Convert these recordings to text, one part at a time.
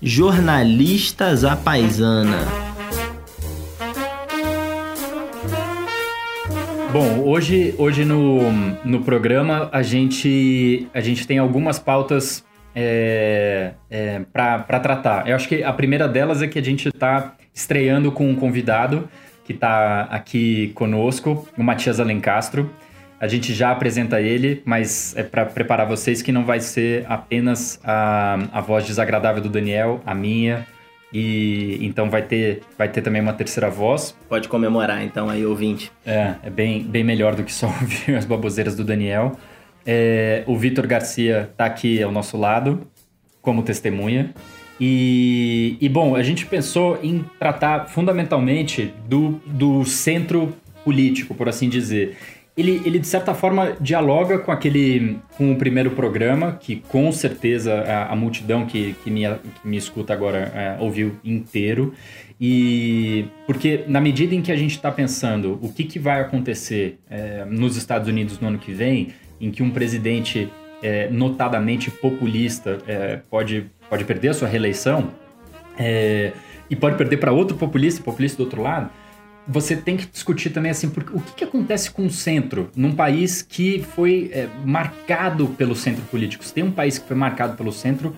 Jornalistas à Paisana. Bom, hoje, hoje no, no programa a gente, a gente tem algumas pautas é, é, para tratar. Eu acho que a primeira delas é que a gente está estreando com um convidado que está aqui conosco, o Matias Alencastro. A gente já apresenta ele, mas é para preparar vocês que não vai ser apenas a, a voz desagradável do Daniel, a minha, e então vai ter, vai ter também uma terceira voz. Pode comemorar então aí, ouvinte. É, é bem, bem melhor do que só ouvir as baboseiras do Daniel. É, o Vitor Garcia está aqui ao nosso lado, como testemunha. E, e, bom, a gente pensou em tratar fundamentalmente do, do centro político, por assim dizer. Ele, ele, de certa forma, dialoga com aquele com o primeiro programa, que com certeza a, a multidão que, que, me, que me escuta agora é, ouviu inteiro. E porque na medida em que a gente está pensando o que, que vai acontecer é, nos Estados Unidos no ano que vem, em que um presidente é, notadamente populista é, pode, pode perder a sua reeleição é, e pode perder para outro populista, populista do outro lado, você tem que discutir também assim, porque, o que, que acontece com o centro num país que foi é, marcado pelo centro político? Se tem um país que foi marcado pelo centro,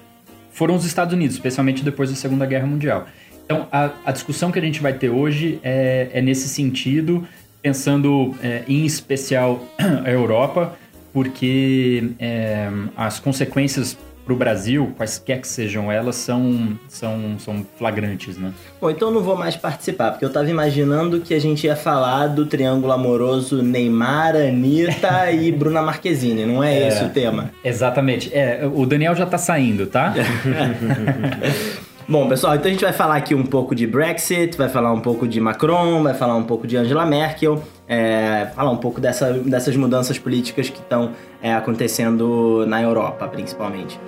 foram os Estados Unidos, especialmente depois da Segunda Guerra Mundial. Então, a, a discussão que a gente vai ter hoje é, é nesse sentido, pensando é, em especial a Europa, porque é, as consequências para o Brasil, quaisquer que sejam elas, são, são, são flagrantes, né? Bom, então eu não vou mais participar, porque eu estava imaginando que a gente ia falar do triângulo amoroso Neymar, Anitta e Bruna Marquezine, não é, é, esse o tema? Exatamente. É, o Daniel já está saindo, tá? Bom, pessoal, então a gente vai falar aqui um pouco de Brexit, vai falar um pouco de Macron, vai falar um pouco de Angela Merkel, é, falar um pouco dessa, dessas mudanças políticas que estão é, acontecendo na Europa, principalmente.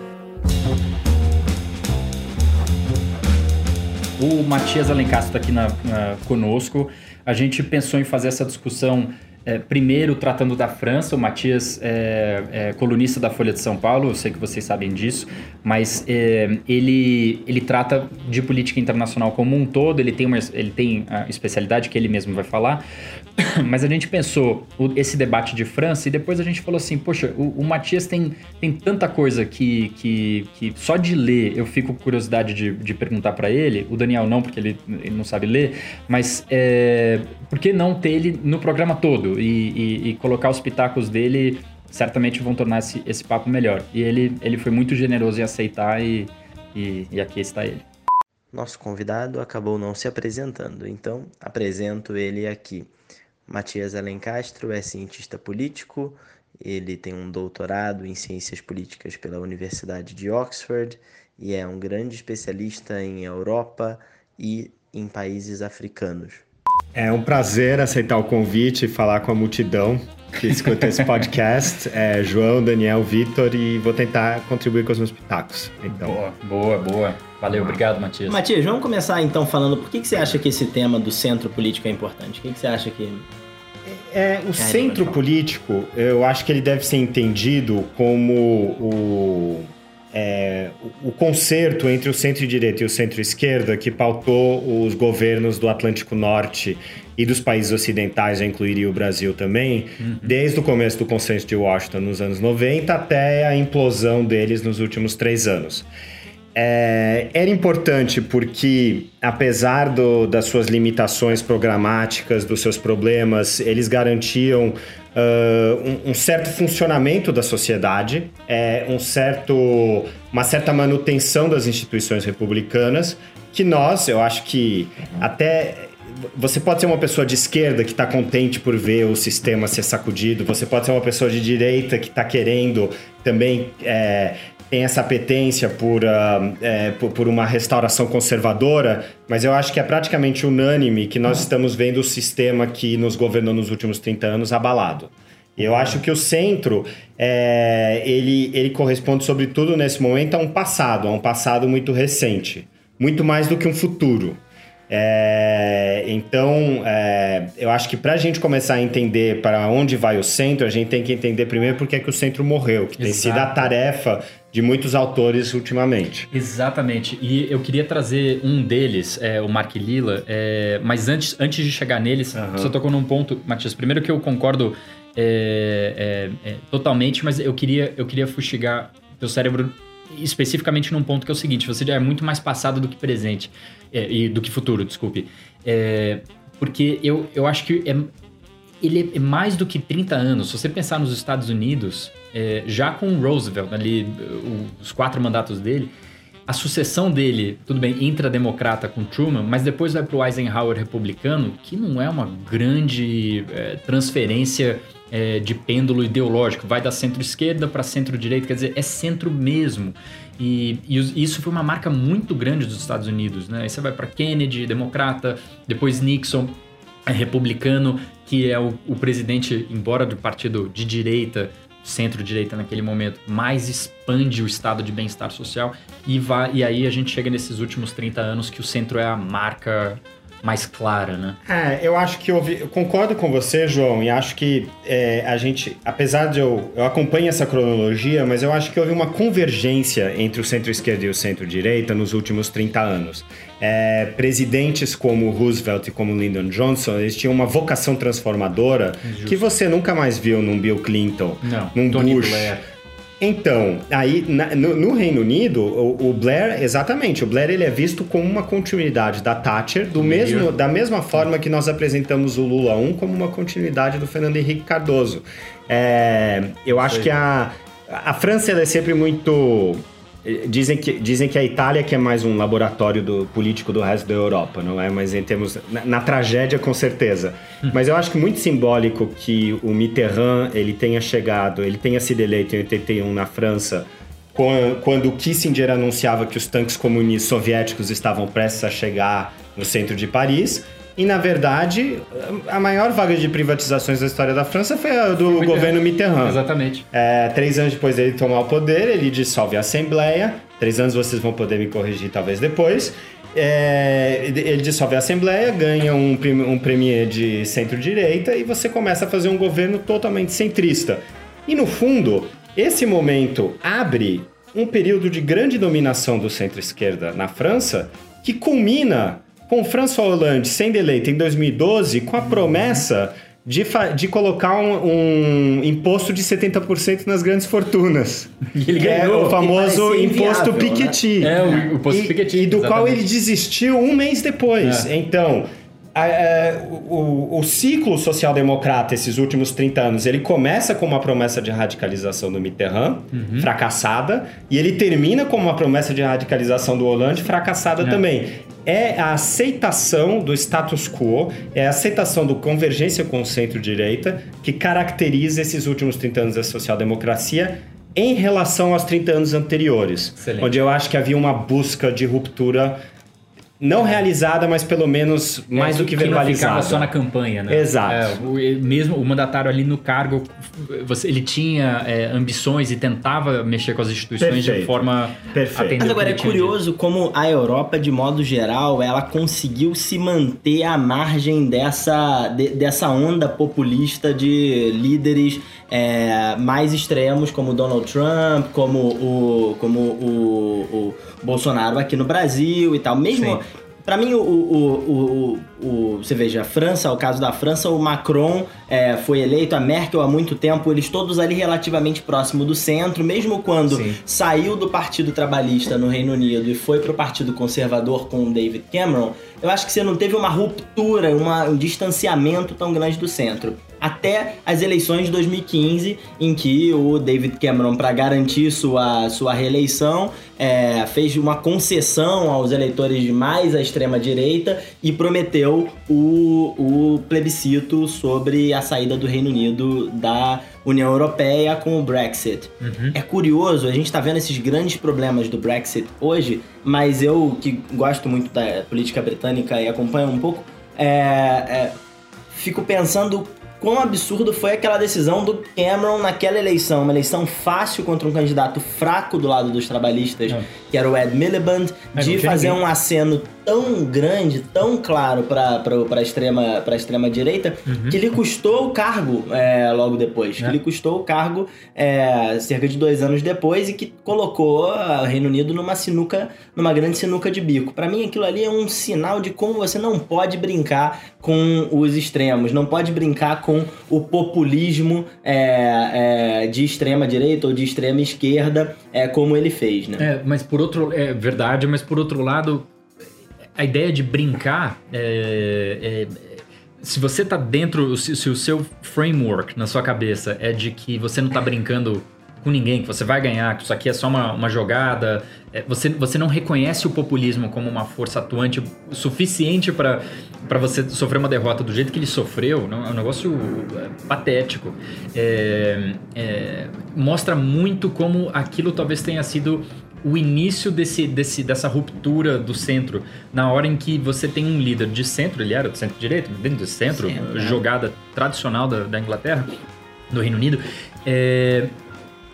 O Matias Alencastro está aqui na, na, conosco. A gente pensou em fazer essa discussão é, primeiro, tratando da França, o Matias é, é, colunista da Folha de São Paulo, eu sei que vocês sabem disso, mas é, ele, ele trata de política internacional como um todo, ele tem, uma, ele tem a especialidade que ele mesmo vai falar, mas a gente pensou esse debate de França e depois a gente falou assim, poxa, o, o Matias tem, tem tanta coisa que, que, que só de ler eu fico com curiosidade de, de perguntar para ele, o Daniel não, porque ele, ele não sabe ler, mas é, por que não ter ele no programa todo e, e, e colocar os pitacos dele certamente vão tornar esse, esse papo melhor. E ele, ele foi muito generoso em aceitar e, e, e aqui está ele. Nosso convidado acabou não se apresentando, então apresento ele aqui. Matias Alencastro é cientista político, ele tem um doutorado em ciências políticas pela Universidade de Oxford e é um grande especialista em Europa e em países africanos. É um prazer aceitar o convite e falar com a multidão que escuta esse podcast. É João, Daniel, Vitor e vou tentar contribuir com os meus pitacos. Então. Boa, boa, boa. Valeu, obrigado, Matias. Matias, vamos começar então falando por que, que você acha que esse tema do centro político é importante? O que, que você acha que é, o é, centro político, eu acho que ele deve ser entendido como o, é, o concerto entre o centro-direita e o centro-esquerda que pautou os governos do Atlântico Norte e dos países ocidentais, já incluiria o Brasil também, uhum. desde o começo do consenso de Washington nos anos 90 até a implosão deles nos últimos três anos. É, era importante porque, apesar do, das suas limitações programáticas, dos seus problemas, eles garantiam uh, um, um, certo funcionamento da sociedade, é, um certo, uma certa manutenção das instituições republicanas, que nós, eu acho que até você pode ser uma pessoa de esquerda que está contente por ver o sistema ser sacudido, você pode ser uma pessoa de direita que está querendo também é, tem essa apetência por, uh, é, por, por, uma restauração conservadora, mas eu acho que é praticamente unânime que nós estamos vendo o sistema que nos governou nos últimos 30 anos abalado. Eu acho que o centro, é, ele, ele corresponde, sobretudo nesse momento, a um passado, a um passado muito recente. Muito mais do que um futuro. É, então, é, eu acho que para a gente começar a entender para onde vai o centro, a gente tem que entender primeiro por é que o centro morreu, que Exato. tem sido a tarefa de muitos autores ultimamente. Exatamente. E eu queria trazer um deles, é, o Mark Lilla, é, mas antes, antes de chegar neles, uhum. só tocou num ponto, Matias. Primeiro que eu concordo é, é, totalmente, mas eu queria, eu queria fustigar teu cérebro especificamente num ponto que é o seguinte: você já é muito mais passado do que presente é, e do que futuro, desculpe. É, porque eu, eu acho que é, ele é mais do que 30 anos. Se você pensar nos Estados Unidos, é, já com Roosevelt, ali, os quatro mandatos dele, a sucessão dele, tudo bem, intra-democrata com Truman, mas depois vai para o Eisenhower republicano, que não é uma grande é, transferência é, de pêndulo ideológico, vai da centro-esquerda para centro-direita, quer dizer, é centro mesmo. E, e, isso foi uma marca muito grande dos Estados Unidos, né? Aí você vai para Kennedy, democrata, depois Nixon, é republicano, que é o, o presidente, embora do partido de direita, centro-direita naquele momento, mais expande o estado de bem-estar social e, vai, e aí a gente chega nesses últimos 30 anos que o centro é a marca mais clara, né? É, eu acho que eu, eu concordo com você, João, e acho que é, a gente, apesar de eu, eu acompanho essa cronologia, mas eu acho que houve uma convergência entre o centro-esquerda e o centro-direita nos últimos 30 anos. É, presidentes como Roosevelt e como Lyndon Johnson, eles tinham uma vocação transformadora Justo. que você nunca mais viu num Bill Clinton, Não, num Tony Bush. Blair. Então, aí na, no, no, Reino Unido, o, o, Blair, exatamente, o Blair ele é visto como uma continuidade da Thatcher, do mesmo, da mesma forma que nós apresentamos o Lula 1 como uma continuidade do Fernando Henrique Cardoso. É, eu acho que a, a França é sempre muito Dizem que, dizem que a Itália que é mais um laboratório do político do resto da Europa, não é? Mas em termos. Na, na tragédia, com certeza. Hum. Mas eu acho que muito simbólico que o Mitterrand ele tenha chegado, ele tenha sido eleito em 81 na França, quando o Kissinger anunciava que os tanques comunistas soviéticos estavam prestes a chegar no centro de Paris. E, na verdade, a maior vaga de privatizações da história da França foi a do governo Mitterrand. Exatamente. É, três anos depois dele tomar o poder, ele dissolve a Assembleia. Três anos vocês vão poder me corrigir talvez depois. É, ele dissolve a Assembleia, ganha um, um premier de centro-direita e você começa a fazer um governo totalmente centrista. E, no fundo, esse momento abre um período de grande dominação do centro-esquerda na França que culmina com François Hollande sendo eleito em 2012 com a promessa de, de colocar um, um, imposto de 70% nas grandes fortunas. E ele ganhou. É o famoso imposto né? Piketty. Né? É, o imposto Piketty. E do exatamente. qual ele desistiu um mês depois. É. Então, a, a, o, o, ciclo social-democrata, esses últimos 30 anos, ele começa com uma promessa de radicalização do Mitterrand, uhum. fracassada, e ele termina com uma promessa de radicalização do Hollande, fracassada é. também. É a aceitação do status quo, é a aceitação do convergência com o centro-direita que caracteriza esses últimos 30 anos da social-democracia em relação aos 30 anos anteriores, Excelente. onde eu acho que havia uma busca de ruptura não realizada, mas pelo menos é, mais é, do que, que verbalizada. Não ficava só na campanha, né? Exato. É, o, mesmo o mandatário ali no cargo, você, ele tinha é, ambições e tentava mexer com as instituições Perfeito. de forma Perfeito. Mas agora é curioso como a Europa, de modo geral, ela conseguiu se manter à margem dessa, de, dessa onda populista de líderes é, mais extremos, como Donald Trump, como o, como o, o Bolsonaro aqui no Brasil e tal. Mesmo. Para mim, o, o, o, o, você veja, a França, o caso da França, o Macron é, foi eleito, a Merkel há muito tempo, eles todos ali relativamente próximo do centro, mesmo quando Sim. saiu do Partido Trabalhista no Reino Unido e foi para o Partido Conservador com o David Cameron, eu acho que você não teve uma ruptura, uma, um distanciamento tão grande do centro até as eleições de 2015, em que o David Cameron, para garantir sua, sua reeleição, é, fez uma concessão aos eleitores de mais à extrema-direita e prometeu o, o plebiscito sobre a saída do Reino Unido da União Europeia com o Brexit. Uhum. É curioso, a gente está vendo esses grandes problemas do Brexit hoje, mas eu, que gosto muito da política britânica e acompanho um pouco, é, é, fico pensando quão absurdo foi aquela decisão do Cameron naquela eleição, uma eleição fácil contra um candidato fraco do lado dos trabalhos, é. que era o Ed Miliband, de fazer um aceno tão grande, tão claro para a extrema, pra extrema direita, uhum. que lhe custou o cargo é, logo depois. É. Que lhe custou o cargo é, cerca de dois anos depois e que colocou o Reino Unido numa sinuca, numa grande sinuca de bico. Para mim, aquilo ali é um sinal de como você não pode brincar com os extremos, não pode brincar com o populismo é, é, de extrema direita ou de extrema esquerda, é, como ele fez, né? É, mas por outro... É verdade, mas por outro lado a ideia de brincar é, é, se você tá dentro, se, se, o seu framework na sua cabeça é de que você não tá brincando com ninguém, que você vai ganhar, que isso aqui é só uma, uma jogada, é, você, você não reconhece o populismo como uma força atuante suficiente para você sofrer uma derrota do jeito que ele sofreu, não, é um negócio é, patético. É, é, mostra muito como aquilo talvez tenha sido o início desse, desse, dessa ruptura do centro, na hora em que você tem um líder de centro, ele era do centro-direita, dentro do centro, centro né? jogada tradicional da, da, Inglaterra, do Reino Unido, é,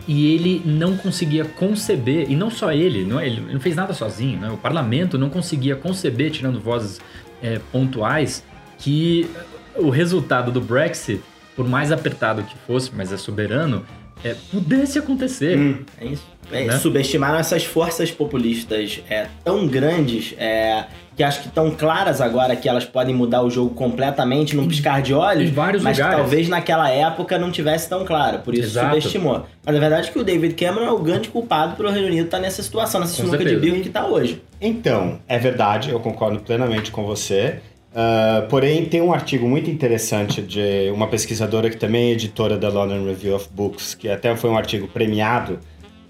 e ele não conseguia conceber, e não só ele, não, é, ele não fez nada sozinho, né? o parlamento não conseguia conceber, tirando vozes é, pontuais, que o resultado do Brexit, por mais apertado que fosse, mas é soberano, é, pudesse acontecer. Hum, é isso. É, né? Subestimaram essas forças populistas é, tão grandes é, que acho que tão claras agora que elas podem mudar o jogo completamente num piscar de olhos, vários mas lugares. que talvez naquela época não tivesse tão claro, por isso Exato. subestimou. Mas a verdade é que o David Cameron é o grande culpado pelo Reino Unido estar tá nessa situação, nessa sinuca de birro que está hoje. Então, é verdade, eu concordo plenamente com você. Uh, porém, tem um artigo muito interessante de uma pesquisadora que também é editora da London Review of Books, que até foi um artigo premiado,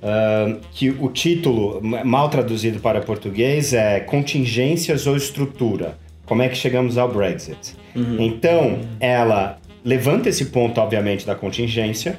uh, que o título, mal traduzido para português, é Contingências ou Estrutura? Como é que chegamos ao Brexit? Uhum. Então, ela levanta esse ponto, obviamente, da contingência.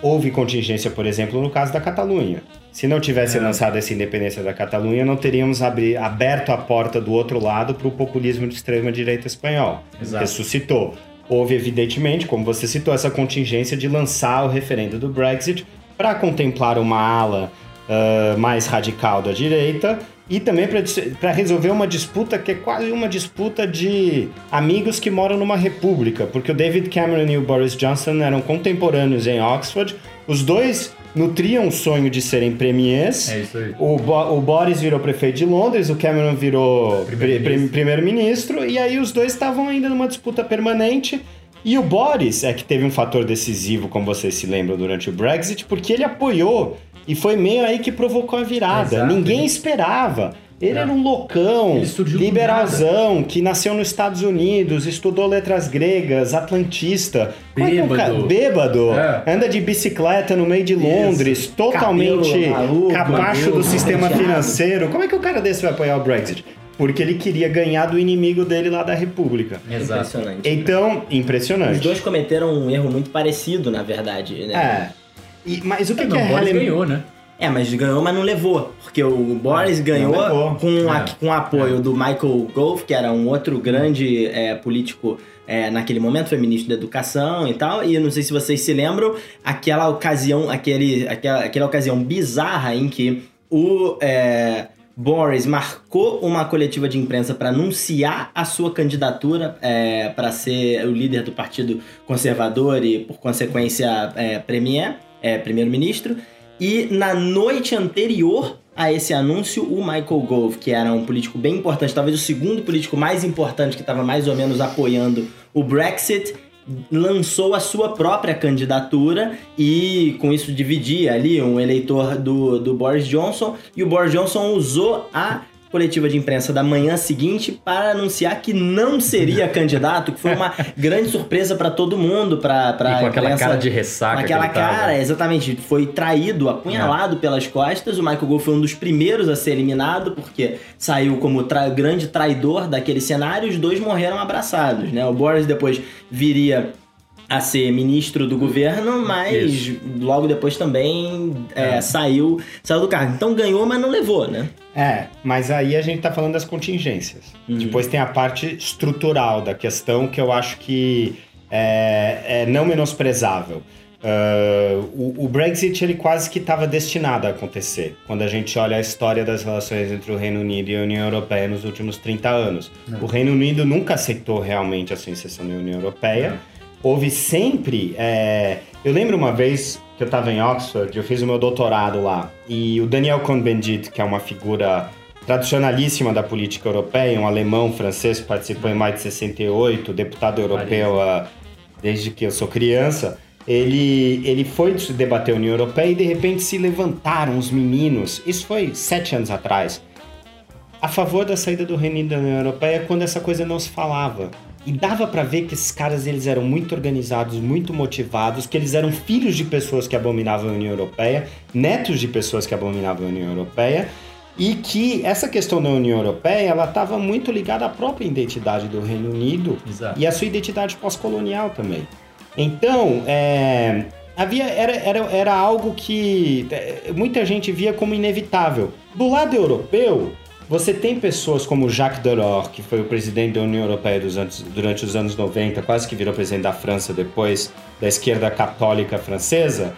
Houve contingência, por exemplo, no caso da Catalunha. Se não tivesse é. lançado essa independência da Catalunha, não teríamos abri, aberto a porta do outro lado para o populismo de extrema-direita espanhol. Exato. Ressuscitou. Houve, evidentemente, como você citou, essa contingência de lançar o referendo do Brexit para contemplar uma ala uh, mais radical da direita e também para resolver uma disputa que é quase uma disputa de amigos que moram numa república, porque o David Cameron e o Boris Johnson eram contemporâneos em Oxford. Os dois nutriam o sonho de serem premiers. É isso aí. O, Bo o Boris virou prefeito de Londres, o Cameron virou primeiro-ministro, primeiro e aí os dois estavam ainda numa disputa permanente. E o Boris é que teve um fator decisivo, como vocês se lembram, durante o Brexit, porque ele apoiou e foi meio aí que provocou a virada. Exato. Ninguém esperava. Ele é. era um loucão, liberalzão, que nasceu nos Estados Unidos, estudou letras gregas, atlantista. Bêbado. É um bêbado. É. Anda de bicicleta no meio de Londres, Isso. totalmente maluco, capacho do sistema financeiro. Como é que o cara desse vai apoiar o Brexit? Porque ele queria ganhar do inimigo dele lá da República. Impressionante. Então, impressionante. Os dois cometeram um erro muito parecido, na verdade. Né? É. E, mas o que, é, que é relem... ganhou, né? É, mas ganhou, mas não levou. Porque o Boris ah, ganhou com, a, é. com o apoio é. do Michael Gove, que era um outro grande é, político é, naquele momento, foi ministro da Educação e tal. E não sei se vocês se lembram, aquela ocasião, aquele, aquela, aquela ocasião bizarra em que o é, Boris marcou uma coletiva de imprensa para anunciar a sua candidatura é, para ser o líder do Partido Conservador e, por consequência, é, premier, é, primeiro-ministro. E na noite anterior a esse anúncio, o Michael Gove, que era um político bem importante, talvez o segundo político mais importante que estava mais ou menos apoiando o Brexit, lançou a sua própria candidatura e com isso dividia ali um eleitor do, do Boris Johnson. E o Boris Johnson usou a coletiva de imprensa da manhã seguinte para anunciar que não seria candidato, que foi uma grande surpresa para todo mundo, para para com aquela cara de ressaca, com aquela cara, exatamente, foi traído, apunhalado é. pelas costas. O Michael Gove foi um dos primeiros a ser eliminado porque saiu como tra grande traidor daquele cenário. Os dois morreram abraçados, né? O Boris depois viria a ser ministro do governo, mas Isso. logo depois também é, é. saiu, saiu do cargo. Então ganhou, mas não levou, né? É, mas aí a gente tá falando das contingências. Uhum. Depois tem a parte estrutural da questão que eu acho que é, é não menosprezável. Uh, o, o, Brexit ele quase que estava destinado a acontecer quando a gente olha a história das relações entre o Reino Unido e a União Europeia nos últimos 30 anos. Não. O Reino Unido nunca aceitou realmente a sua inserção na União Europeia. Não. Houve sempre. É... Eu lembro uma vez que eu estava em Oxford, eu fiz o meu doutorado lá, e o Daniel Cohn-Bendit, que é uma figura tradicionalíssima da política europeia, um alemão francês participou em mais de 68, deputado europeu uh, desde que eu sou criança ele, ele foi debater a União Europeia e de repente se levantaram os meninos, isso foi sete anos atrás, a favor da saída do Reino Unido da União Europeia quando essa coisa não se falava. E dava para ver que esses caras eles eram muito organizados, muito motivados, que eles eram filhos de pessoas que abominavam a União Europeia, netos de pessoas que abominavam a União Europeia, e que essa questão da União Europeia ela estava muito ligada à própria identidade do Reino Unido Exato. e à sua identidade pós-colonial também. Então, é, havia era, era, era algo que é, muita gente via como inevitável. Do lado europeu, você tem pessoas como Jacques Delors, que foi o presidente da União Europeia anos, durante os anos 90, quase que virou presidente da França depois, da esquerda católica francesa,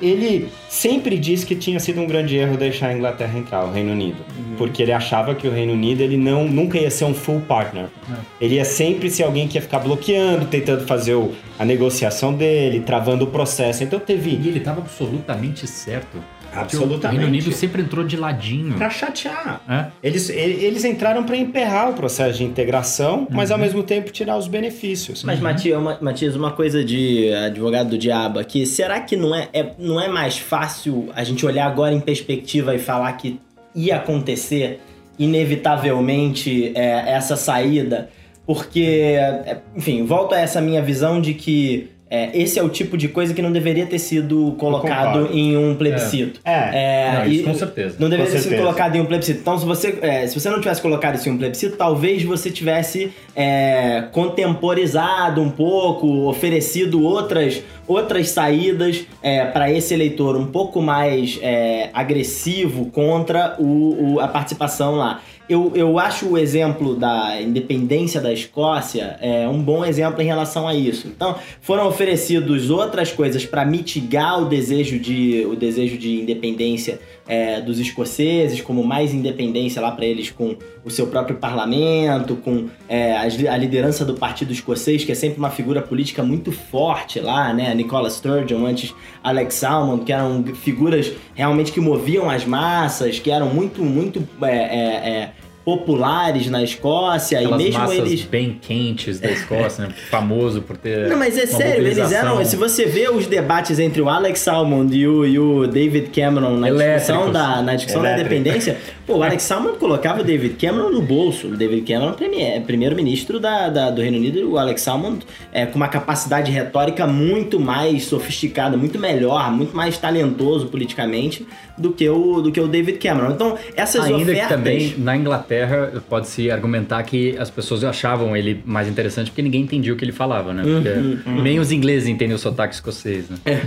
ele sempre disse que tinha sido um grande erro deixar a Inglaterra entrar, o Reino Unido, uhum. porque ele achava que o Reino Unido ele não nunca ia ser um full partner. Uhum. Ele ia sempre ser alguém que ia ficar bloqueando, tentando fazer o, a negociação dele, travando o processo. Então teve. E ele estava absolutamente certo. Absolutamente. O Reino Unido sempre entrou de ladinho. Pra chatear. É? Eles, eles entraram para emperrar o processo de integração, uhum. mas ao mesmo tempo tirar os benefícios. Mas, uhum. Matias, uma, Matias, uma coisa de advogado do diabo aqui, será que não é, é, não é mais fácil a gente olhar agora em perspectiva e falar que ia acontecer inevitavelmente é, essa saída? Porque, é, enfim, volto a essa minha visão de que é, esse é o tipo de coisa que não deveria ter sido colocado em um plebiscito. É, é. é não, isso com certeza. Não deveria ter sido colocado em um plebiscito. Então, se você, é, se você não tivesse colocado isso em um plebiscito, talvez você tivesse é, contemporizado um pouco, oferecido outras, outras saídas é, para esse eleitor um pouco mais é, agressivo contra o, o, a participação lá. Eu, eu acho o exemplo da independência da Escócia é um bom exemplo em relação a isso. Então, foram oferecidos outras coisas para mitigar o desejo de, o desejo de independência é, dos escoceses, como mais independência lá para eles com o seu próprio parlamento, com é, a liderança do Partido Escocês, que é sempre uma figura política muito forte lá, né? Nicola Sturgeon, antes Alex Salmond, que eram figuras realmente que moviam as massas, que eram muito, muito é, é, é populares na Escócia Aquelas e mesmo massas eles bem quentes da Escócia, né? famoso por ter Não, mas é sério, eles eram, se você vê os debates entre o Alex Salmond e o, e o David Cameron na discussão da na discussão da independência, pô, o Alex Salmond colocava o David Cameron no bolso. O David Cameron é primeiro-ministro da, da, do Reino Unido, o Alex Salmond é com uma capacidade retórica muito mais sofisticada, muito melhor, muito mais talentoso politicamente do que o do que o David Cameron. Então, essas Ainda ofertas que também na Inglaterra pode-se argumentar que as pessoas achavam ele mais interessante porque ninguém entendia o que ele falava, né? Uhum, uhum. Nem os ingleses entendem o sotaque escocês, né?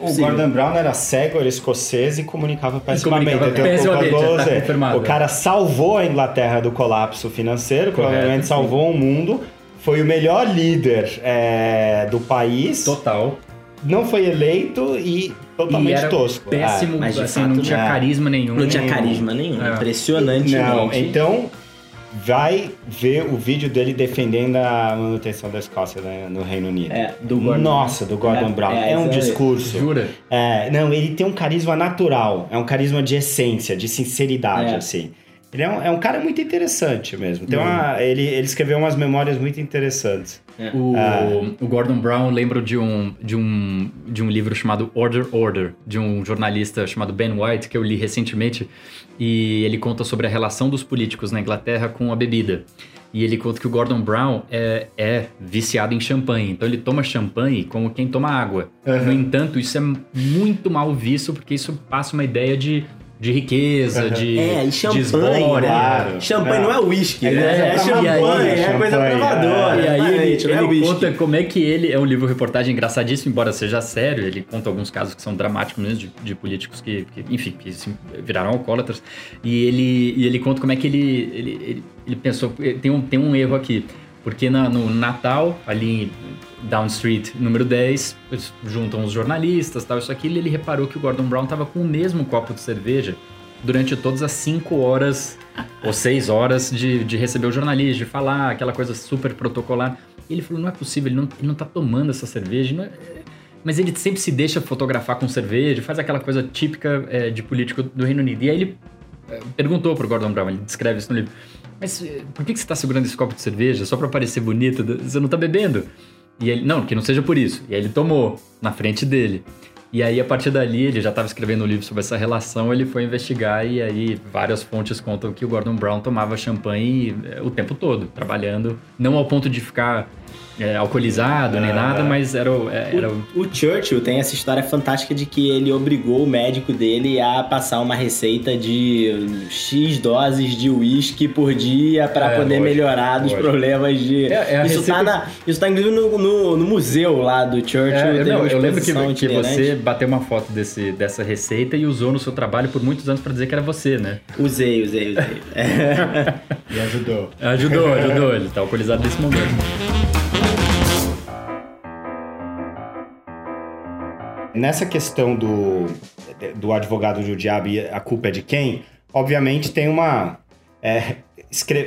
o Sim. Gordon Brown era cego, era escocês e comunicava pessimamente. Comunicava tá o cara salvou a Inglaterra do colapso financeiro, Correto, provavelmente salvou o mundo. Foi o melhor líder é, do país. Total não foi eleito e totalmente e era tosco. Péssimo, ah, mas assim, fato, não tinha é. carisma nenhum. Não tinha carisma nenhum. É. Impressionante. Não, então vai ver o vídeo dele defendendo a manutenção da Escócia né, no Reino Unido. É, do Gordon. Nossa, do Gordon é, Brown. É, é um discurso. Jura? É, não, ele tem um carisma natural. É um carisma de essência, de sinceridade, é. assim. Ele é um, é um cara muito interessante mesmo. Tem uma, ele, ele escreveu umas memórias muito interessantes. É. O, ah. o, Gordon Brown lembro de um, de, um, de um livro chamado Order Order, de um jornalista chamado Ben White, que eu li recentemente, e ele conta sobre a relação dos políticos na Inglaterra com a bebida. E ele conta que o Gordon Brown é, é viciado em champanhe. Então ele toma champanhe como quem toma água. Uhum. No entanto, isso é muito mal visto, porque isso passa uma ideia de de riqueza, uhum. de. É, e champanhe. De claro. Champanhe é. não é uísque, é, né? É, champanhe, aí, é coisa provadora. E aí ele, ele conta como é que ele. É um livro reportagem engraçadíssimo, embora seja sério. Ele conta alguns casos que são dramáticos mesmo, de, de políticos que, que, enfim, que viraram alcoólatras. E ele, e ele conta como é que ele, ele, ele, ele pensou. Tem um, tem um erro aqui Porque na, no Natal, ali em Down Street, número 10, eles juntam os jornalistas, tal, isso aqui, ele reparou que o Gordon Brown tava com o mesmo copo de cerveja durante todas as 5 horas ou 6 horas de, de receber o jornalista, de falar, aquela coisa super protocolar. E ele falou, não é possível, ele não, ele não tá tomando essa cerveja, é... mas ele sempre se deixa fotografar com cerveja, faz aquela coisa típica é, de político do Reino Unido. E aí ele é, perguntou pro Gordon Brown, ele descreve isso no livro, mas eh, por que, que você tá segurando esse copo de cerveja só para parecer bonito? Você não tá bebendo? E ele, não, que não seja por isso. E aí ele tomou, na frente dele. E aí, a partir dali, ele já estava escrevendo um livro sobre essa relação, ele foi investigar e aí várias fontes contam que o Gordon Brown tomava champanhe eh, o tempo todo, trabalhando, não ao ponto de ficar é, alcoolizado nem nada, mas era, o, é, era o... o... Churchill tem essa história fantástica de que ele obrigou o médico dele a passar uma receita de X doses de uísque por dia para é, poder lógico, melhorar dos lógico. problemas de. É, é isso, receita... tá na, isso tá inclusive no, no, no, museu lá do Churchill. É, não, eu lembro que, que você bateu uma foto desse, dessa receita e usou no seu trabalho por muitos anos para dizer que era você, né? Usei, usei, usei. e ajudou. Ajudou, ajudou. Ele tá alcoolizado nesse momento. Nessa questão do, do advogado do diabo e a culpa é de quem, obviamente tem uma. É,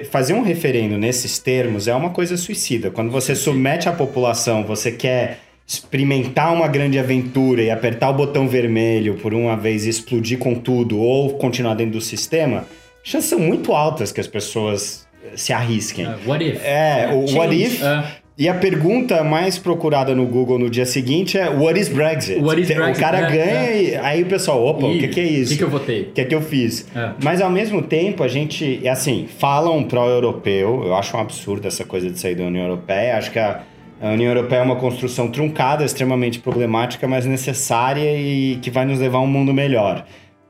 fazer um referendo nesses termos é uma coisa suicida. Quando você submete a população, você quer experimentar uma grande aventura e apertar o botão vermelho por uma vez e explodir com tudo ou continuar dentro do sistema, chances são muito altas que as pessoas se arrisquem. Uh, what if? É, o Change. what if. Uh e a pergunta mais procurada no Google no dia seguinte é What is Brexit? What is Brexit? O cara é, ganha é. e aí o pessoal, opa, e, o que, que é isso? O que, que eu votei? O que, que eu fiz? É. Mas ao mesmo tempo, a gente, assim, falam pró-europeu, eu acho um absurdo essa coisa de sair da União Europeia, acho que a, a União Europeia é uma construção truncada, extremamente problemática, mas necessária e que vai nos levar a um mundo melhor.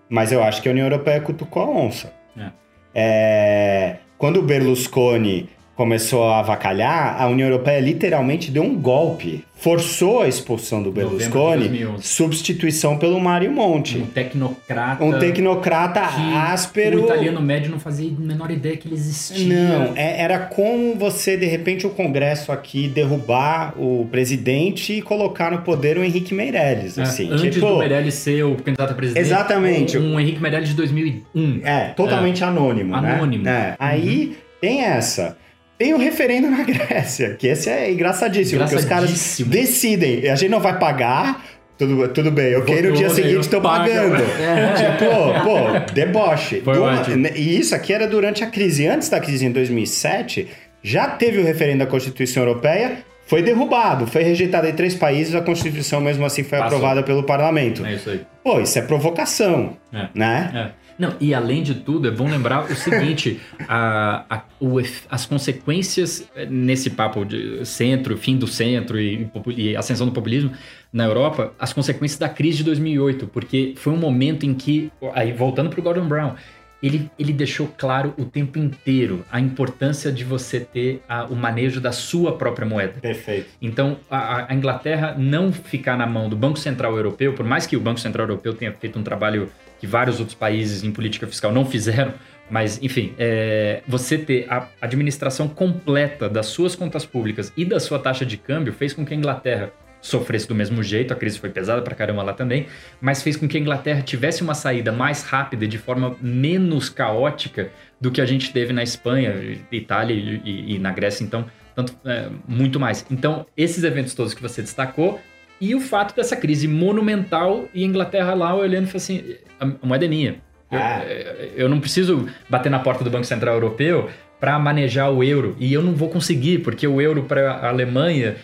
Mas eu acho que a União Europeia cutucou a onça. É. É, quando o Berlusconi começou a avacalhar, a União Europeia literalmente deu um golpe. Forçou a expulsão do Berlusconi, substituição pelo Mário Monti. Um tecnocrata. Um tecnocrata áspero. O italiano médio não fazia a menor ideia que ele existia. Não, é, era como você, de repente, o Congresso aqui derrubar o presidente e colocar no poder o Henrique Meirelles. É, assim, antes tipo, do Meirelles ser o candidato a presidente. Exatamente. Um, um Henrique Meirelles de 2001. É, totalmente é. anônimo. Anônimo. Né? É. Aí uhum. tem essa. Tem o referendo na Grécia, que esse é engraçadíssimo, porque os caras decidem, a gente não vai pagar, tudo, tudo bem, ok, no dia seguinte estou pagando. É. Tipo, pô, deboche. Do, e isso aqui era durante a crise. Antes da crise em 2007, já teve o referendo da Constituição Europeia, foi derrubado, foi rejeitado em três países, a Constituição mesmo assim foi Passou. aprovada pelo parlamento. É isso aí. Pô, isso é provocação, é. né? É. Não, e além de tudo, é bom lembrar o seguinte: a, a, o, as consequências eh, nesse papo de centro, fim do centro e, e, ascensão do populismo na Europa, as consequências da crise de 2008, porque foi um momento em que, aí voltando para o Gordon Brown, ele, ele deixou claro o tempo inteiro a importância de você ter a, o manejo da sua própria moeda. Perfeito. Então, a, a, Inglaterra não ficar na mão do Banco Central Europeu, por mais que o Banco Central Europeu tenha feito um trabalho que vários outros países em política fiscal não fizeram, mas enfim, é, você ter a administração completa das suas contas públicas e da sua taxa de câmbio fez com que a Inglaterra sofresse do mesmo jeito, a crise foi pesada pra caramba lá também, mas fez com que a Inglaterra tivesse uma saída mais rápida, de forma menos caótica do que a gente teve na Espanha, Itália e, e, e na Grécia, então, tanto, é, muito mais. Então, esses eventos todos que você destacou e o fato dessa crise monumental e a Inglaterra lá olhando e falando assim: a moeda é minha. Ah. Eu, eu, não preciso bater na porta do Banco Central Europeu para manejar o euro. E eu não vou conseguir, porque o euro para a Alemanha é,